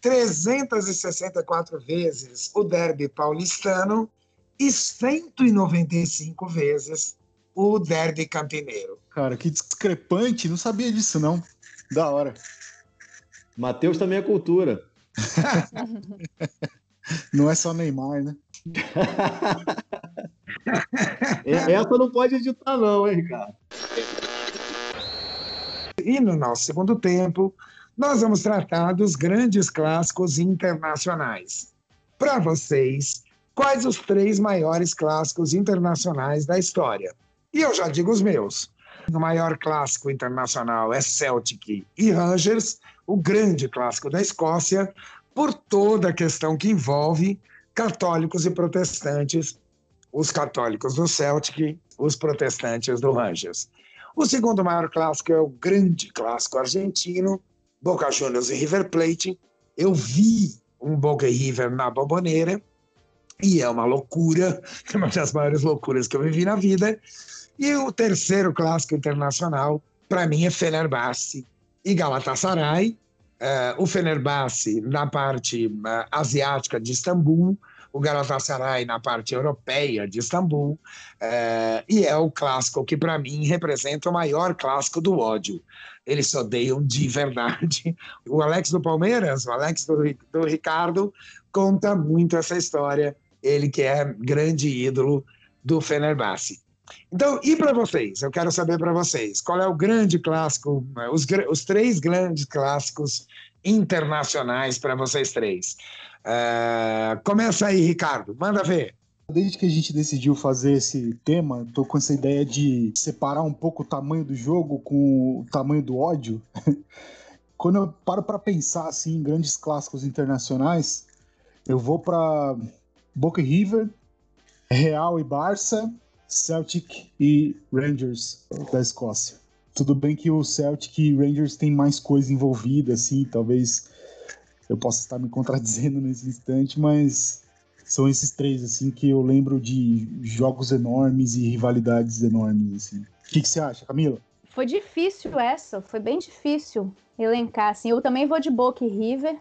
364 vezes o Derby paulistano e 195 vezes o Derby campineiro. Cara, que discrepante, não sabia disso não. Da hora. Matheus também é cultura. [LAUGHS] não é só Neymar, né? [LAUGHS] Essa não pode editar, não, hein, Ricardo? E no nosso segundo tempo, nós vamos tratar dos grandes clássicos internacionais. Para vocês, quais os três maiores clássicos internacionais da história? E eu já digo os meus. O maior clássico internacional é Celtic e Rangers, o grande clássico da Escócia, por toda a questão que envolve católicos e protestantes, os católicos do Celtic, os protestantes do Rangers. O segundo maior clássico é o grande clássico argentino, Boca Juniors e River Plate. Eu vi um Boca River na Boboneira e é uma loucura, é [LAUGHS] uma das maiores loucuras que eu vivi na vida. E o terceiro clássico internacional, para mim, é Fenerbahçe e Galatasaray. Uh, o Fenerbahçe na parte uh, asiática de Istambul, o Galatasaray na parte europeia de Istambul, uh, e é o clássico que, para mim, representa o maior clássico do ódio. Eles se odeiam de verdade. O Alex do Palmeiras, o Alex do, do Ricardo, conta muito essa história. Ele que é grande ídolo do Fenerbahçe. Então, e para vocês? Eu quero saber para vocês, qual é o grande clássico, os, os três grandes clássicos internacionais para vocês três? Uh, começa aí, Ricardo, manda ver. Desde que a gente decidiu fazer esse tema, tô com essa ideia de separar um pouco o tamanho do jogo com o tamanho do ódio. [LAUGHS] Quando eu paro para pensar assim em grandes clássicos internacionais, eu vou para Boca River, Real e Barça Celtic e Rangers da Escócia. Tudo bem que o Celtic e Rangers tem mais coisa envolvida, assim, talvez eu possa estar me contradizendo nesse instante, mas são esses três, assim, que eu lembro de jogos enormes e rivalidades enormes, assim. O que, que você acha, Camila? Foi difícil essa, foi bem difícil elencar, assim. Eu também vou de Boca e River.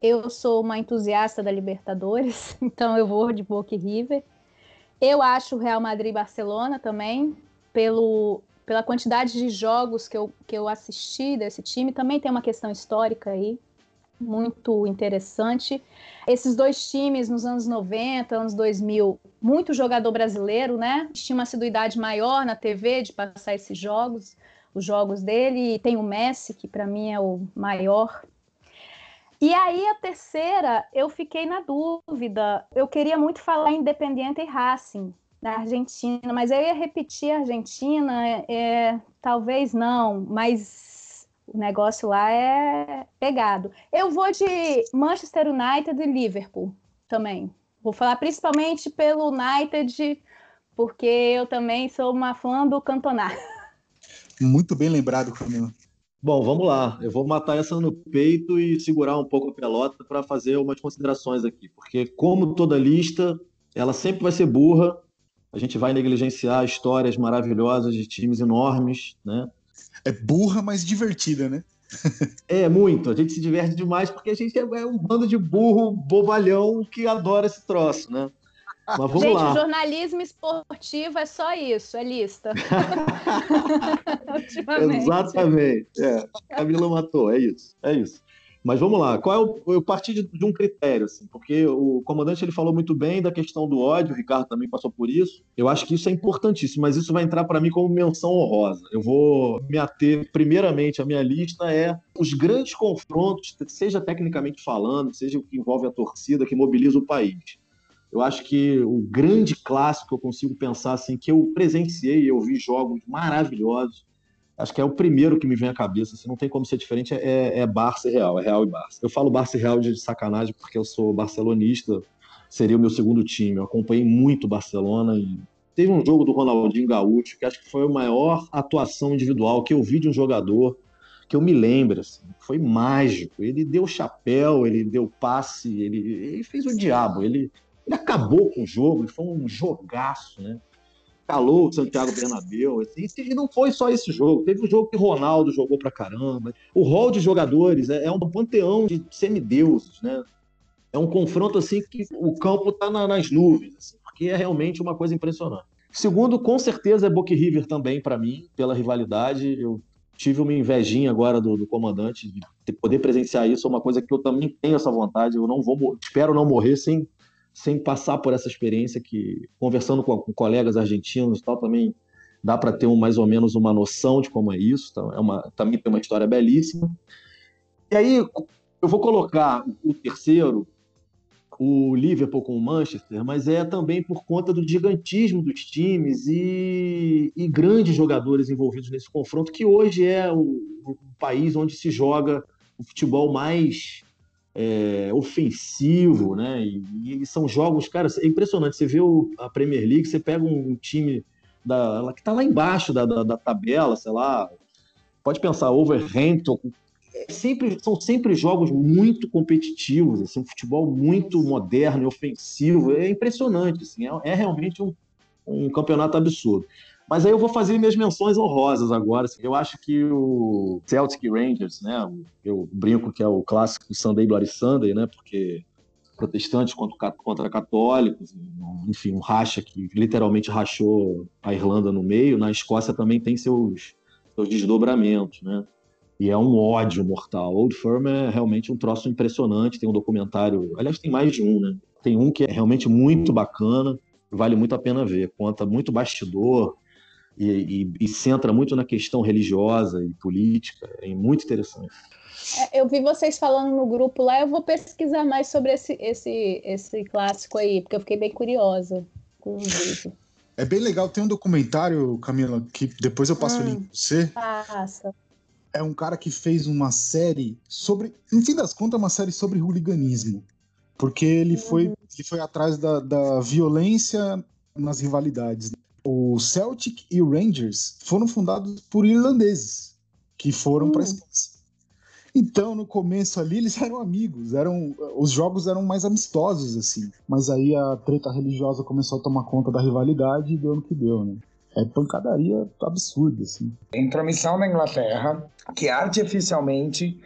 Eu sou uma entusiasta da Libertadores, [LAUGHS] então eu vou de Boca e River. Eu acho o Real Madrid e Barcelona também, pelo, pela quantidade de jogos que eu, que eu assisti desse time. Também tem uma questão histórica aí, muito interessante. Esses dois times nos anos 90, anos 2000, muito jogador brasileiro, né? Tinha uma assiduidade maior na TV de passar esses jogos, os jogos dele. E tem o Messi, que para mim é o maior E aí a terceira, eu fiquei na dúvida. Eu queria muito falar Independiente e Racing na Argentina, mas eu ia repetir a Argentina, é, talvez não, mas o negócio lá é pegado. Eu vou de Manchester United e Liverpool também. Vou falar principalmente pelo United, porque eu também sou uma fã do Cantona. [LAUGHS] Muito bem lembrado, Camila. Bom, vamos lá. Eu vou matar essa no peito e segurar um pouco a pelota para fazer umas considerações aqui, porque como toda lista, ela sempre vai ser burra. A gente vai negligenciar histórias maravilhosas de times enormes, né? É burra, mas divertida, né? é muito. A gente se diverte demais porque a gente é um bando de burro bobalhão que adora esse troço, né? Mas vamos Gente, lá. jornalismo esportivo é só isso, é lista. [LAUGHS] [LAUGHS] Exatamente. É. Camila matou, é isso, é isso. Mas vamos lá, qual é o, eu parti de, de, um critério, assim, porque o comandante ele falou muito bem da questão do ódio, o Ricardo também passou por isso. Eu acho que isso é importantíssimo, mas isso vai entrar para mim como menção honrosa. Eu vou me ater, primeiramente, a minha lista é os grandes confrontos, seja tecnicamente falando, seja o que envolve a torcida, que mobiliza o país. Eu acho que o grande clássico eu consigo pensar assim, que eu presenciei, eu vi jogos maravilhosos. Acho que é o primeiro que me vem à cabeça, assim, não tem como ser diferente, é, é Barça e Real, é Real e Barça. Eu falo Barça e Real de sacanagem porque eu sou barcelonista, seria o meu segundo time. Eu acompanhei muito Barcelona e teve um jogo do Ronaldinho Gaúcho que acho que foi a maior atuação individual que eu vi de um jogador que eu me lembro, assim, foi mágico. Ele deu chapéu, ele deu passe, ele, ele fez o diabo. Ele, ele acabou com o jogo, ele foi um jogaço, né? Calou o Santiago Bernabéu. Assim, e não foi só esse jogo. Teve um jogo que Ronaldo jogou pra caramba. O rol de jogadores é, é um panteão de semideuses, né? É um confronto assim que o campo tá na, nas nuvens, assim, porque é realmente uma coisa impressionante. Segundo, com certeza é Boca River também para mim, pela rivalidade. Eu tive uma invejinha agora do, do, comandante de poder presenciar isso, é uma coisa que eu também tenho essa vontade. Eu não vou, espero não morrer sem sem passar por essa experiência que, conversando com, com colegas argentinos e tal, também dá para ter um, mais ou menos uma noção de como é isso. Então, é uma, também tem uma história belíssima. E aí, eu vou colocar o terceiro, o Liverpool com o Manchester, mas é também por conta do gigantismo dos times e, e grandes jogadores envolvidos nesse confronto, que hoje é o, o país onde se joga o futebol mais é, ofensivo, né? E, e, são jogos, cara, é impressionante. Você vê o, a Premier League, você pega um, time da, que está lá embaixo da, da, da, tabela, sei lá, pode pensar, Overhampton. É sempre, são sempre jogos muito competitivos, assim, um futebol muito moderno e ofensivo. É impressionante, assim, é, é realmente um, um campeonato absurdo. Mas aí eu vou fazer minhas menções honrosas agora. Eu acho que o Celtic Rangers, né? Eu brinco que é o clássico Sunday Bloody Sunday, né? Porque protestantes contra, contra católicos, enfim, um racha que literalmente rachou a Irlanda no meio. Na Escócia também tem seus, seus desdobramentos, né? E é um ódio mortal. Old Firm é realmente um troço impressionante. Tem um documentário, aliás, tem mais de um, né? Tem um que é realmente muito bacana, vale muito a pena ver. Conta muito bastidor, e, e, e centra muito na questão religiosa e política. É muito interessante. É, eu vi vocês falando no grupo lá, eu vou pesquisar mais sobre esse, esse, esse clássico aí, porque eu fiquei bem curiosa com o vídeo. É bem legal, tem um documentário, Camila, que depois eu passo hum, o link pra você. Passa. É um cara que fez uma série sobre, no fim das contas, uma série sobre hooliganismo. Porque ele, uhum. foi, ele foi atrás da, da violência nas rivalidades o Celtic e o Rangers foram fundados por irlandeses que foram para a hum. Escócia. Então, no começo ali, eles [LAUGHS] eram amigos, eram os jogos eram mais amistosos assim. Mas aí a treta religiosa começou a tomar conta da rivalidade e deu no que deu, né? É pancadaria absurda assim. Intromissão da Inglaterra, que artificialmente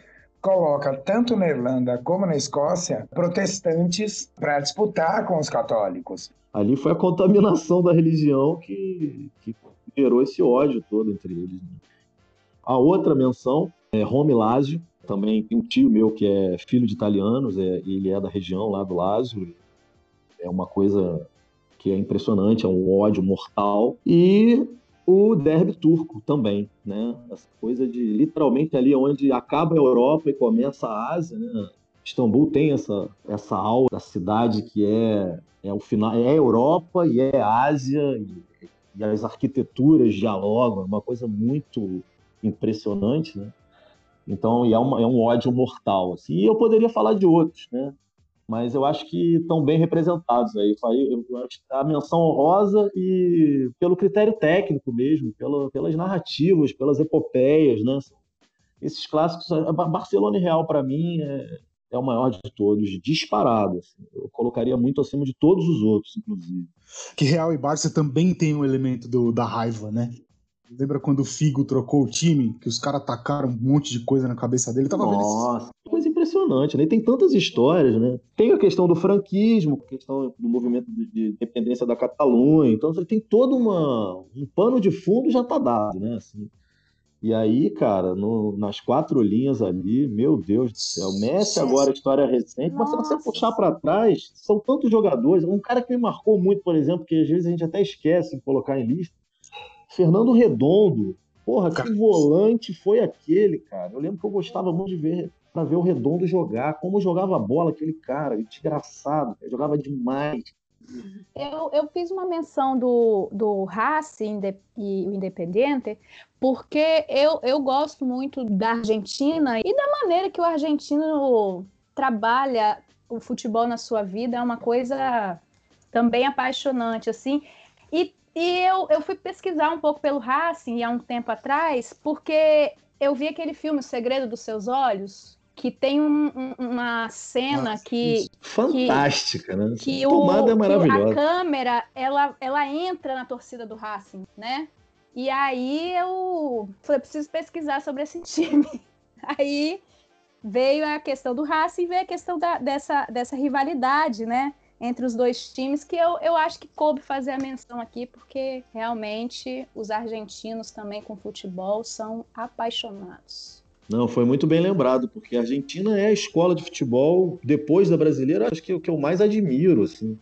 coloca tanto na Irlanda como na Escócia protestantes para disputar com os católicos ali foi a contaminação da religião que, que gerou esse ódio todo entre eles. A outra menção é Rome Lázio, também tem um tio meu que é filho de italianos, é, ele é da região lá do Lázio, é uma coisa que é impressionante, é um ódio mortal. E o derby turco também, né? Essa coisa de literalmente ali onde acaba a Europa e começa a Ásia, né? Istambul tem essa, essa aura da cidade que é, é o final, é Europa e é Ásia, e, e as arquiteturas dialogam, é uma coisa muito impressionante, né? Então, é, uma, é um ódio mortal. Assim. E eu poderia falar de outros, né? Mas eu acho que estão bem representados aí. A menção honrosa e pelo critério técnico mesmo, pelo, pelas narrativas, pelas epopeias, né? Esses clássicos, Barcelona e Real para mim é, é o maior de todos, disparado. Assim. Eu colocaria muito acima de todos os outros, inclusive. Que Real e Barça também tem um elemento do, da raiva, né? Lembra quando o Figo trocou o time? Que os caras tacaram um monte de coisa na cabeça dele? tava Nossa, vendo coisa impressionante, né? tem tantas histórias, né? Tem a questão do franquismo, a questão do movimento de independência da Catalunha. Então, você tem todo uma, um pano de fundo já tá dado, né? Assim, e aí, cara, no, nas quatro linhas ali, meu Deus do céu, Messi agora, história recente, mas se você puxar para trás, são tantos jogadores. Um cara que me marcou muito, por exemplo, que às vezes a gente até esquece de colocar em lista, Fernando Redondo. Porra, que volante foi aquele, cara? Eu lembro que eu gostava muito de ver para ver o Redondo jogar, como jogava a bola aquele cara, desgraçado, jogava demais. Eu, eu fiz uma menção do, do Racing e o Independente, porque eu, eu gosto muito da Argentina e da maneira que o argentino trabalha o futebol na sua vida, é uma coisa também apaixonante, assim. E, e eu, eu fui pesquisar um pouco pelo Racing há um tempo atrás, porque eu vi aquele filme O Segredo dos Seus Olhos, que tem um, um, uma cena Nossa, que fantástica, que, né? Que o, Tomada é maravilhosa. a câmera ela, ela entra na torcida do Racing, né? E aí eu falei, preciso pesquisar sobre esse [LAUGHS] time. Aí veio a questão do Racing e veio a questão da, dessa, dessa rivalidade, né? Entre os dois times, que eu, eu acho que coube fazer a menção aqui, porque realmente os argentinos também com futebol são apaixonados. Não, foi muito bem lembrado, porque a Argentina é a escola de futebol, depois da brasileira, acho que é o que eu mais admiro. Assim.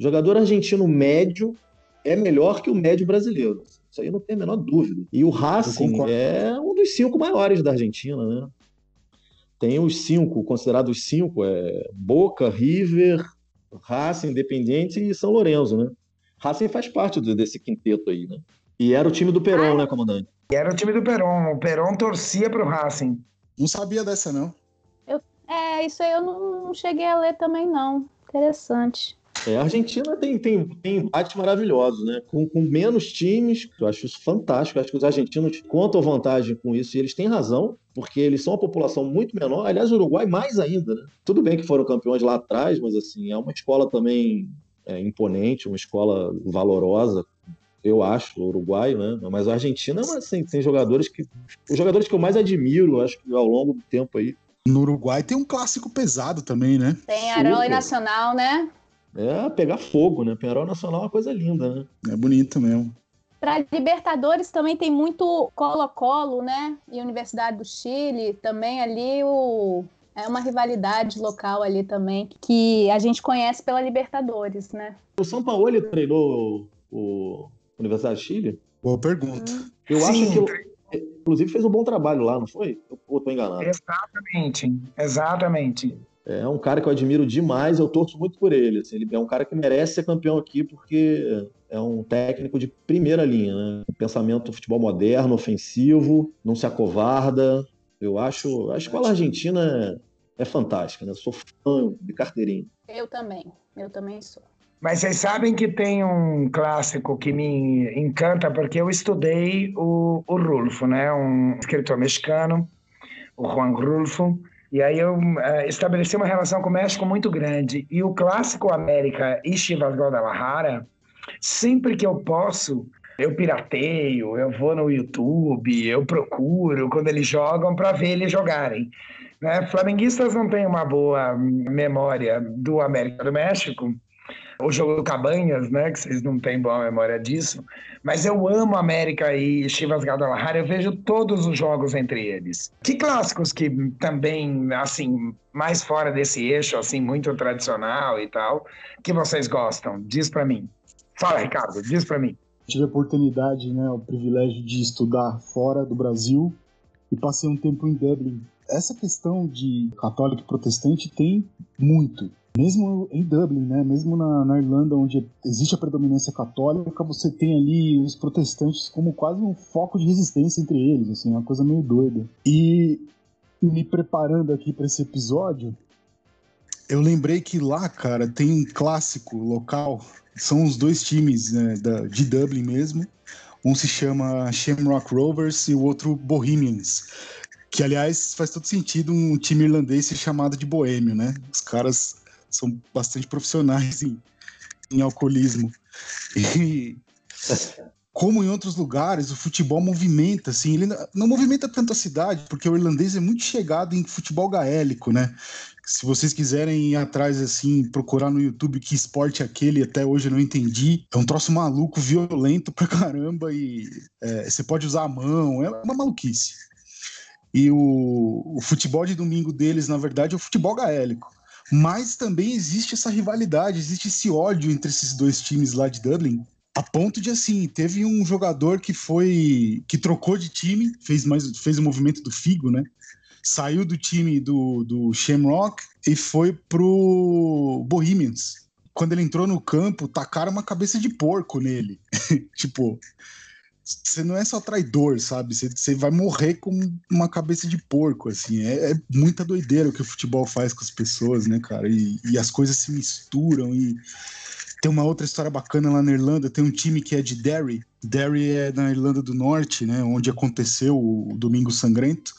O jogador argentino médio é melhor que o médio brasileiro. Isso aí não tem a menor dúvida. E o Racing é um dos cinco maiores da Argentina, né? Tem os cinco, considerados cinco, é Boca, River, Racing, Independiente e São Lourenço, né? Racing faz parte desse quinteto aí, né? E era o time do Perón, né, comandante? era o time do Peron. O Peron torcia pro Racing. Não sabia dessa, não. Eu, é, isso aí eu não, não cheguei a ler também, não. Interessante. É, a Argentina tem, tem, tem embates maravilhosos, né? Com, com menos times, eu acho isso fantástico. Eu acho que os argentinos contam vantagem com isso, e eles têm razão, porque eles são uma população muito menor. Aliás, o Uruguai mais ainda, né? Tudo bem que foram campeões lá atrás, mas assim, é uma escola também é, imponente, uma escola valorosa, eu acho, o Uruguai, né? Mas a Argentina, mas, assim, tem jogadores que. Os jogadores que eu mais admiro, acho que ao longo do tempo aí. No Uruguai tem um clássico pesado também, né? Tem Arão e Nacional, né? É, pegar fogo, né? Penharol Nacional é uma coisa linda, né? É bonito mesmo. Para Libertadores também tem muito Colo-Colo, né? E Universidade do Chile, também ali o é uma rivalidade local ali também que a gente conhece pela Libertadores, né? O São Paulo ele treinou o Universidade de Chile? Boa pergunta. Eu Sim. acho que, inclusive, fez um bom trabalho lá, não foi? Ou estou enganado? Exatamente, exatamente. É um cara que eu admiro demais, eu torço muito por ele. Assim, ele é um cara que merece ser campeão aqui porque é um técnico de primeira linha, né? Pensamento futebol moderno, ofensivo, não se acovarda. Eu acho a escola argentina é, é fantástica, né? Eu sou fã de carteirinha. Eu também, eu também sou. Mas vocês sabem que tem um clássico que me encanta, porque eu estudei o, o Rulfo, né? um escritor mexicano, o Juan Rulfo, e aí eu uh, estabeleci uma relação com o México muito grande. E o clássico América e Chivas Guadalajara, sempre que eu posso, eu pirateio, eu vou no YouTube, eu procuro quando eles jogam para ver eles jogarem. Né? Flamenguistas não têm uma boa memória do América do México, o jogo do Cabanhas, né? Que vocês não têm boa memória disso. Mas eu amo América e Chivas Guadalajara, eu vejo todos os jogos entre eles. Que clássicos que também, assim, mais fora desse eixo, assim, muito tradicional e tal, que vocês gostam? Diz para mim. Fala, Ricardo, diz para mim. Tive a oportunidade, né, o privilégio de estudar fora do Brasil e passei um tempo em Dublin, essa questão de católico e protestante tem muito. Mesmo em Dublin, né? Mesmo na, na, Irlanda, onde existe a predominância católica, você tem ali os protestantes como quase um foco de resistência entre eles, assim, uma coisa meio doida. E me preparando aqui para esse episódio, eu lembrei que lá, cara, tem um clássico local. São os dois times né, da, de Dublin mesmo. Um se chama Shamrock Rovers e o outro Bohemians. Que, aliás, faz todo sentido um time irlandês ser chamado de boêmio, né? Os caras são bastante profissionais em, em alcoolismo. E como em outros lugares, o futebol movimenta, assim, ele não movimenta tanto a cidade, porque o irlandês é muito chegado em futebol gaélico, né? Se vocês quiserem ir atrás, assim, procurar no YouTube que esporte é aquele, até hoje eu não entendi. É um troço maluco, violento pra caramba, e é, você pode usar a mão, é uma maluquice. E o, o futebol de domingo deles, na verdade, é o futebol gaélico. Mas também existe essa rivalidade, existe esse ódio entre esses dois times lá de Dublin, a ponto de assim, teve um jogador que foi que trocou de time, fez mais fez o movimento do Figo, né? Saiu do time do, do Shamrock e foi pro Bohemians. Quando ele entrou no campo, tacaram uma cabeça de porco nele. [LAUGHS] tipo, você não é só traidor, sabe? Você vai morrer com uma cabeça de porco, assim. É, é, muita doideira o que o futebol faz com as pessoas, né, cara? E, e, as coisas se misturam. E tem uma outra história bacana lá na Irlanda. Tem um time que é de Derry. Derry é na Irlanda do Norte, né? Onde aconteceu o Domingo Sangrento.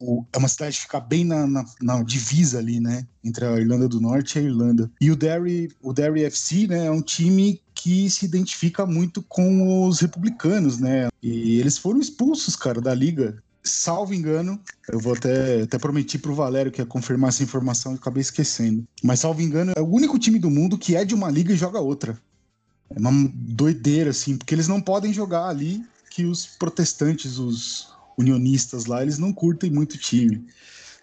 O, é uma cidade que fica bem na, na, na, divisa ali, né? Entre a Irlanda do Norte e a Irlanda. E o Derry, o Derry FC, né? É um time que se identifica muito com os republicanos, né? E eles foram expulsos, cara, da liga. Salvo engano, eu vou até, até prometi pro Valério que ia confirmar essa informação e acabei esquecendo. Mas salvo engano, é o único time do mundo que é de uma liga e joga outra. É uma doideira, assim, porque eles não podem jogar ali que os protestantes, os unionistas lá, eles não curtem muito time.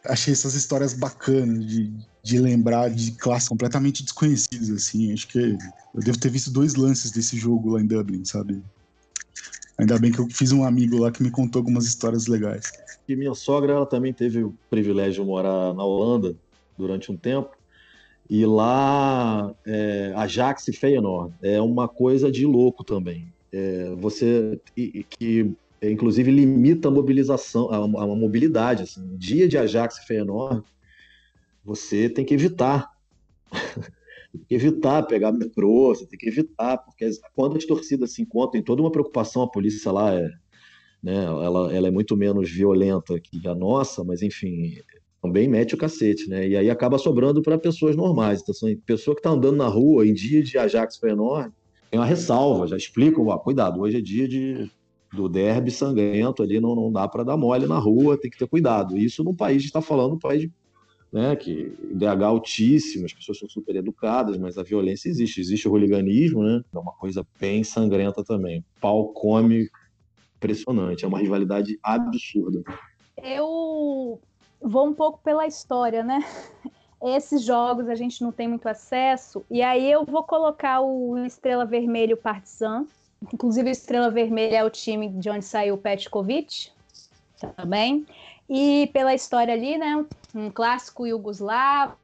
Achei essas histórias bacanas de, de lembrar de classes completamente desconhecidas, assim. Acho que eu devo ter visto dois lances desse jogo lá em Dublin, sabe? Ainda bem que eu fiz um amigo lá que me contou algumas histórias legais. E minha sogra, ela também teve o privilégio de morar na Holanda durante um tempo. E lá, é, Ajax e Feyenoord é uma coisa de louco também. É, você que inclusive limita a mobilização, a, a mobilidade. Assim. Dia de Ajax e Feyenoord, você tem que evitar. [LAUGHS] tem que evitar pegar metrô, você tem que evitar, porque quando as torcidas se encontram, tem toda uma preocupação, a polícia lá é, né, ela, ela é muito menos violenta que a nossa, mas enfim, também mete o cacete, né? E aí acaba sobrando para pessoas normais. Então, assim, pessoa que está andando na rua em dia de Ajax Feyenoord, tem uma ressalva, já explica, cuidado, hoje é dia de, do derby sangrento ali, não, não dá para dar mole na rua, tem que ter cuidado. Isso num país, está falando, um país né, que DH altíssimo, as pessoas são super educadas, mas a violência existe, existe o hooliganismo, né? É uma coisa bem sangrenta também. Pau come impressionante, é uma rivalidade absurda. Eu vou um pouco pela história, né? Esses jogos a gente não tem muito acesso, e aí eu vou colocar o Estrela Vermelho Partizan. Inclusive, a Estrela Vermelha é o time de onde saiu o Petkovic também. E pela história ali, né? Um clássico iugoslavo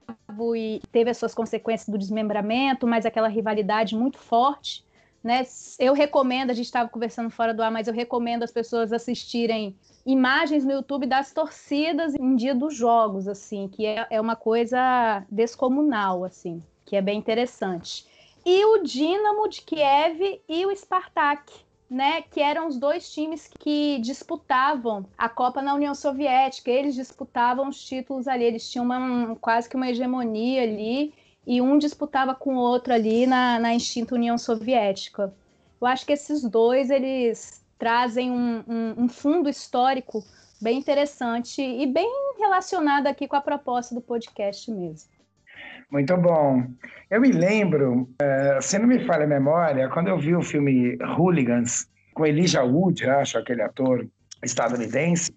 e teve as suas consequências do desmembramento, mas aquela rivalidade muito forte. Né? Eu recomendo, a gente estava conversando fora do ar, mas eu recomendo as pessoas assistirem imagens no YouTube das torcidas em dia dos jogos, assim, que é, é uma coisa descomunal, assim, que é bem interessante. E o Dinamo de Kiev e o Spartak, né, que eram os dois times que disputavam a Copa na União Soviética. Eles disputavam os títulos ali, eles tinham uma, quase que uma hegemonia ali, e um disputava com o outro ali na, na extinta União Soviética. Eu acho que esses dois eles trazem um, um, um fundo histórico bem interessante e bem relacionado aqui com a proposta do podcast mesmo. Muito bom. Eu me lembro, uh, se não me falha a memória, quando eu vi o filme Hooligans, com Elijah Wood, acho, aquele ator estadunidense,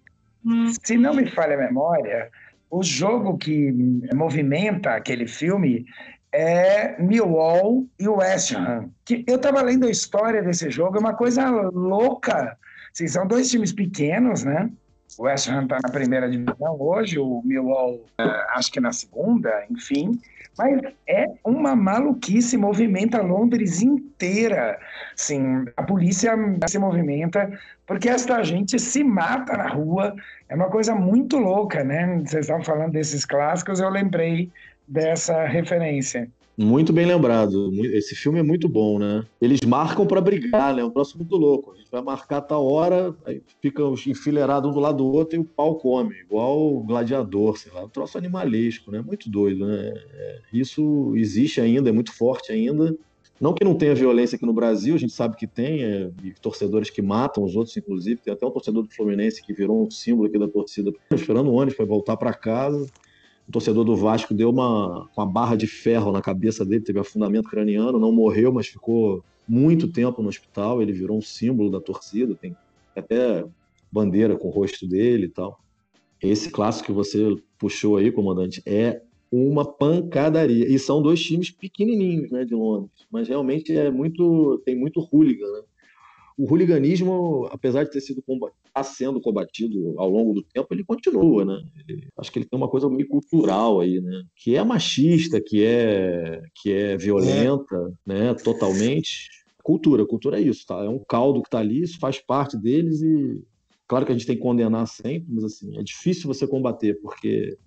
hum. se não me falha a memória, o jogo que movimenta aquele filme é Millwall e West Ham. Que eu estava lendo a história desse jogo, é uma coisa louca. Assim, são dois times pequenos, né? O West Ham está na primeira divisão hoje, o Millwall uh, acho que na segunda, enfim. Mas é uma maluquice, movimenta Londres inteira. Sim, a polícia se movimenta porque esta gente se mata na rua. É uma coisa muito louca, né? Vocês estavam falando desses clássicos, eu lembrei dessa referência. Muito bem lembrado. Esse filme é muito bom, né? Eles marcam para brigar, né? É um troço muito louco. A gente vai marcar tal hora, aí fica enfileirado um do lado do outro e o pau come, igual o gladiador, sei lá. Um troço animalesco, né? Muito doido, né? É, isso existe ainda, é muito forte ainda. Não que não tenha violência aqui no Brasil, a gente sabe que tem, é, torcedores que matam os outros, inclusive. Tem até um torcedor do Fluminense que virou um símbolo aqui da torcida, [LAUGHS] esperando o ônibus para voltar para casa o torcedor do Vasco deu uma, uma barra de ferro na cabeça dele, teve afundamento craniano, não morreu, mas ficou muito tempo no hospital. Ele virou um símbolo da torcida, tem até bandeira com o rosto dele e tal. Esse clássico que você puxou aí, comandante, é uma pancadaria. E são dois times pequenininhos, né, de Londres, mas realmente é muito tem muito hooligan, né? O hooliganismo, apesar de ter sido tá sendo combatido ao longo do tempo, ele continua, né? Ele, acho que ele tem uma coisa meio cultural aí, né? Que é machista, que é que é violenta, é. né? Totalmente. Cultura, cultura é isso, tá? É um caldo que tá ali, isso faz parte deles e claro que a gente tem que condenar sempre, mas assim é difícil você combater porque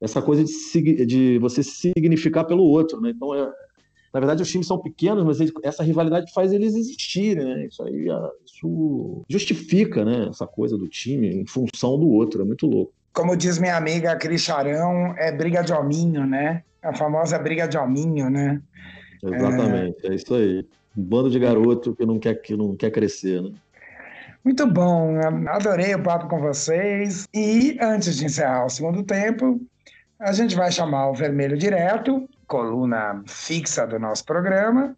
essa coisa de, de você significar pelo outro, né? Então é, na verdade, os times são pequenos, mas essa rivalidade faz eles existirem, né? Isso aí isso justifica, né? Essa coisa do time em função do outro. É muito louco. Como diz minha amiga Cris Charão, é briga de hominho, né? A famosa briga de hominho, né? Exatamente, é, é isso aí. Um bando de garoto que não quer, que não quer crescer, né? Muito bom, adorei o papo com vocês. E antes de encerrar o segundo tempo, a gente vai chamar o Vermelho Direto coluna fixa do nosso programa,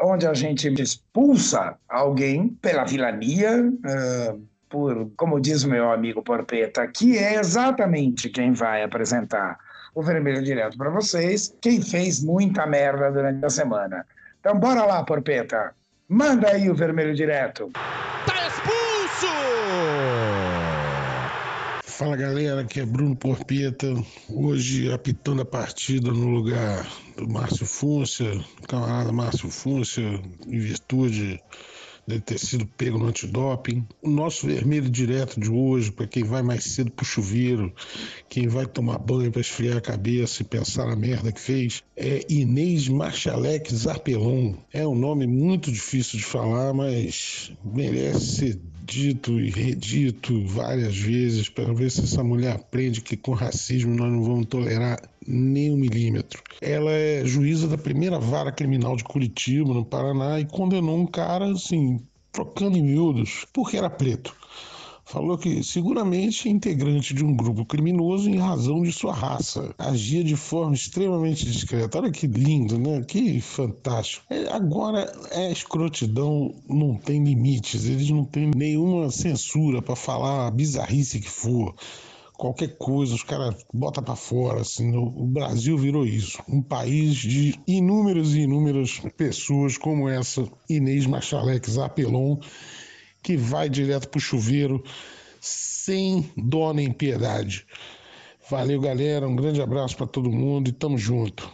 onde a gente expulsa alguém pela vilania, uh, por, como diz o meu amigo Porpeta, que é exatamente quem vai apresentar o Vermelho Direto para vocês, quem fez muita merda durante a semana. Então, bora lá, Porpeta. Manda aí o Vermelho Direto. Tá expulso! Fala galera, aqui é Bruno Porpeta, hoje apitando a partida no lugar do Márcio Fúncia, camarada Márcio Fúncia, em virtude de ter sido pego no antidoping. O nosso vermelho direto de hoje, para quem vai mais cedo pro chuveiro, quem vai tomar banho para esfriar a cabeça e pensar na merda que fez, é Inês Marchalek Zarpelon. É um nome muito difícil de falar, mas merece ser dito e redito várias vezes para ver se essa mulher aprende que com racismo nós não vamos tolerar nem um milímetro. Ela é juíza da primeira vara criminal de Curitiba, no Paraná, e condenou um cara, assim, trocando em miúdos, porque era preto falou que seguramente integrante de um grupo criminoso em razão de sua raça. Agia de forma extremamente discreta. Olha que lindo, né? Que fantástico. É, agora, a escrotidão não tem limites, eles não têm nenhuma censura para falar a bizarrice que for qualquer coisa, os caras botam para fora. Assim, o Brasil virou isso. Um país de inúmeras e inúmeras pessoas como essa Inês Machalek Zapelon, que vai direto pro chuveiro sem dó nem piedade. Valeu, galera. Um grande abraço para todo mundo e tamo junto.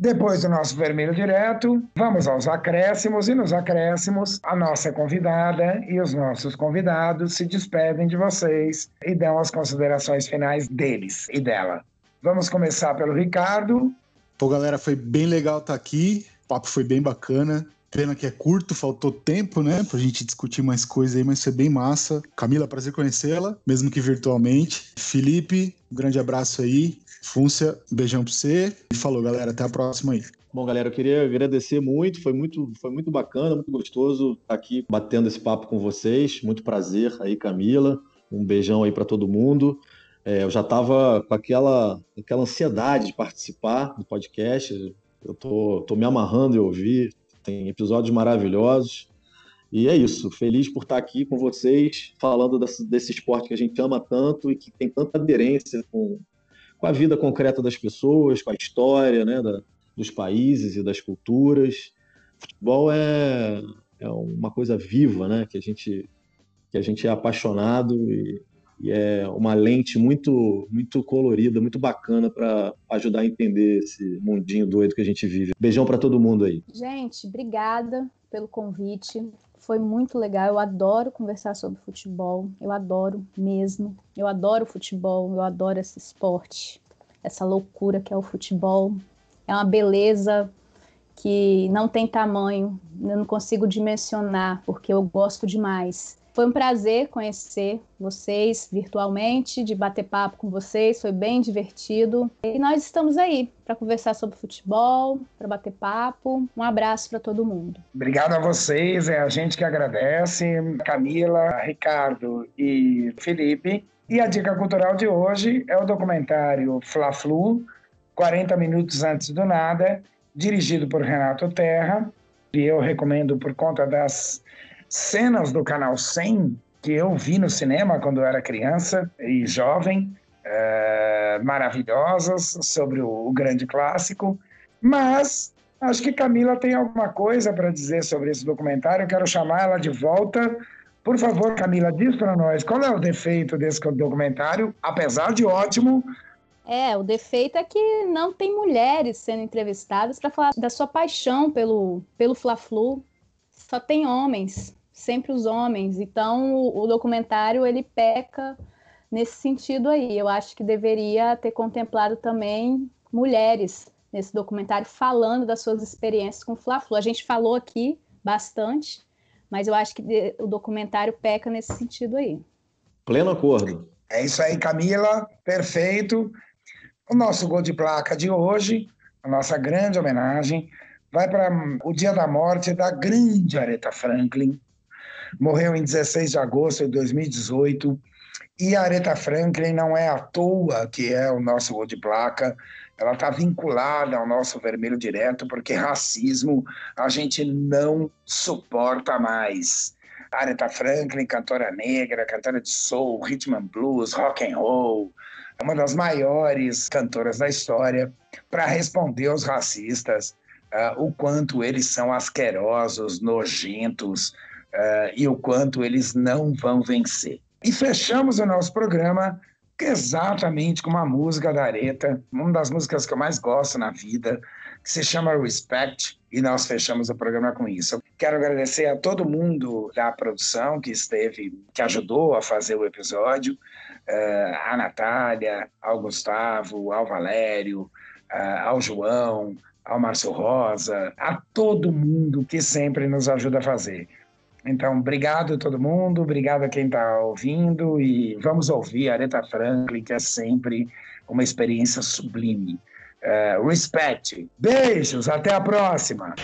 Depois do nosso vermelho direto, vamos aos acréscimos e nos acréscimos a nossa convidada e os nossos convidados se despedem de vocês e dão as considerações finais deles e dela. Vamos começar pelo Ricardo. Pô, galera, foi bem legal estar aqui. O papo foi bem bacana. Pena que é curto, faltou tempo, né, pra gente discutir mais coisas aí, mas foi bem massa. Camila, prazer conhecê-la, mesmo que virtualmente. Felipe, um grande abraço aí. Fúncia, beijão pra você. E falou, galera, até a próxima aí. Bom, galera, eu queria agradecer muito, foi muito, foi muito bacana, muito gostoso estar aqui batendo esse papo com vocês. Muito prazer aí, Camila. Um beijão aí para todo mundo. É, eu já estava com aquela, aquela ansiedade de participar do podcast. Eu tô, tô me amarrando em ouvir, tem episódios maravilhosos. E é isso, feliz por estar aqui com vocês, falando desse, desse esporte que a gente ama tanto e que tem tanta aderência com, com a vida concreta das pessoas, com a história né, da, dos países e das culturas. Futebol é, é uma coisa viva, né, que a gente que a gente é apaixonado e, e é uma lente muito, muito colorida, muito bacana para ajudar a entender esse mundinho doido que a gente vive. Beijão para todo mundo aí. Gente, obrigada pelo convite. Foi muito legal. Eu adoro conversar sobre futebol. Eu adoro mesmo. Eu adoro futebol. Eu adoro esse esporte, essa loucura que é o futebol. É uma beleza que não tem tamanho. Eu não consigo dimensionar porque eu gosto demais. Foi um prazer conhecer vocês virtualmente, de bater papo com vocês, foi bem divertido. E nós estamos aí para conversar sobre futebol, para bater papo. Um abraço para todo mundo. Obrigado a vocês, é a gente que agradece. Camila, Ricardo e Felipe. E a dica cultural de hoje é o documentário Fla-Flu, 40 minutos antes do nada, dirigido por Renato Terra. E eu recomendo por conta das cenas do Canal 100 que eu vi no cinema quando eu era criança e jovem, é, maravilhosas, sobre o, o, grande clássico. Mas acho que Camila tem alguma coisa para dizer sobre esse documentário. Eu quero chamar ela de volta. Por favor, Camila, diz para nós qual é o defeito desse documentário, apesar de ótimo. É, o defeito é que não tem mulheres sendo entrevistadas para falar da sua paixão pelo, pelo Fla-Flu. Só tem homens sempre os homens. Então, o, o documentário ele peca nesse sentido aí. Eu acho que deveria ter contemplado também mulheres nesse documentário falando das suas experiências com o Fla-Flu. A gente falou aqui bastante, mas eu acho que o documentário peca nesse sentido aí. Pleno acordo. É isso aí, Camila. Perfeito. O nosso gol de placa de hoje, a nossa grande homenagem, vai para o dia da morte da grande Aretha Franklin, morreu em 16 de agosto de 2018. E a Aretha Franklin não é à toa que é o nosso gol de placa, ela está vinculada ao nosso vermelho direto, porque racismo a gente não suporta mais. Aretha Franklin, cantora negra, cantora de soul, rhythm and blues, rock and roll, uma das maiores cantoras da história, para responder aos racistas uh, o quanto eles são asquerosos, nojentos, uh, e o quanto eles não vão vencer. E fechamos o nosso programa exatamente com uma música da Areta, uma das músicas que eu mais gosto na vida, que se chama Respect, e nós fechamos o programa com isso. Quero agradecer a todo mundo da produção que esteve, que ajudou a fazer o episódio, uh, a Natália, ao Gustavo, ao Valério, uh, ao João, ao Márcio Rosa, a todo mundo que sempre nos ajuda a fazer. Então, obrigado a todo mundo, obrigado a quem está ouvindo e vamos ouvir Aretha Franklin, que é sempre uma experiência sublime. Uh, respect. Beijos, até a próxima.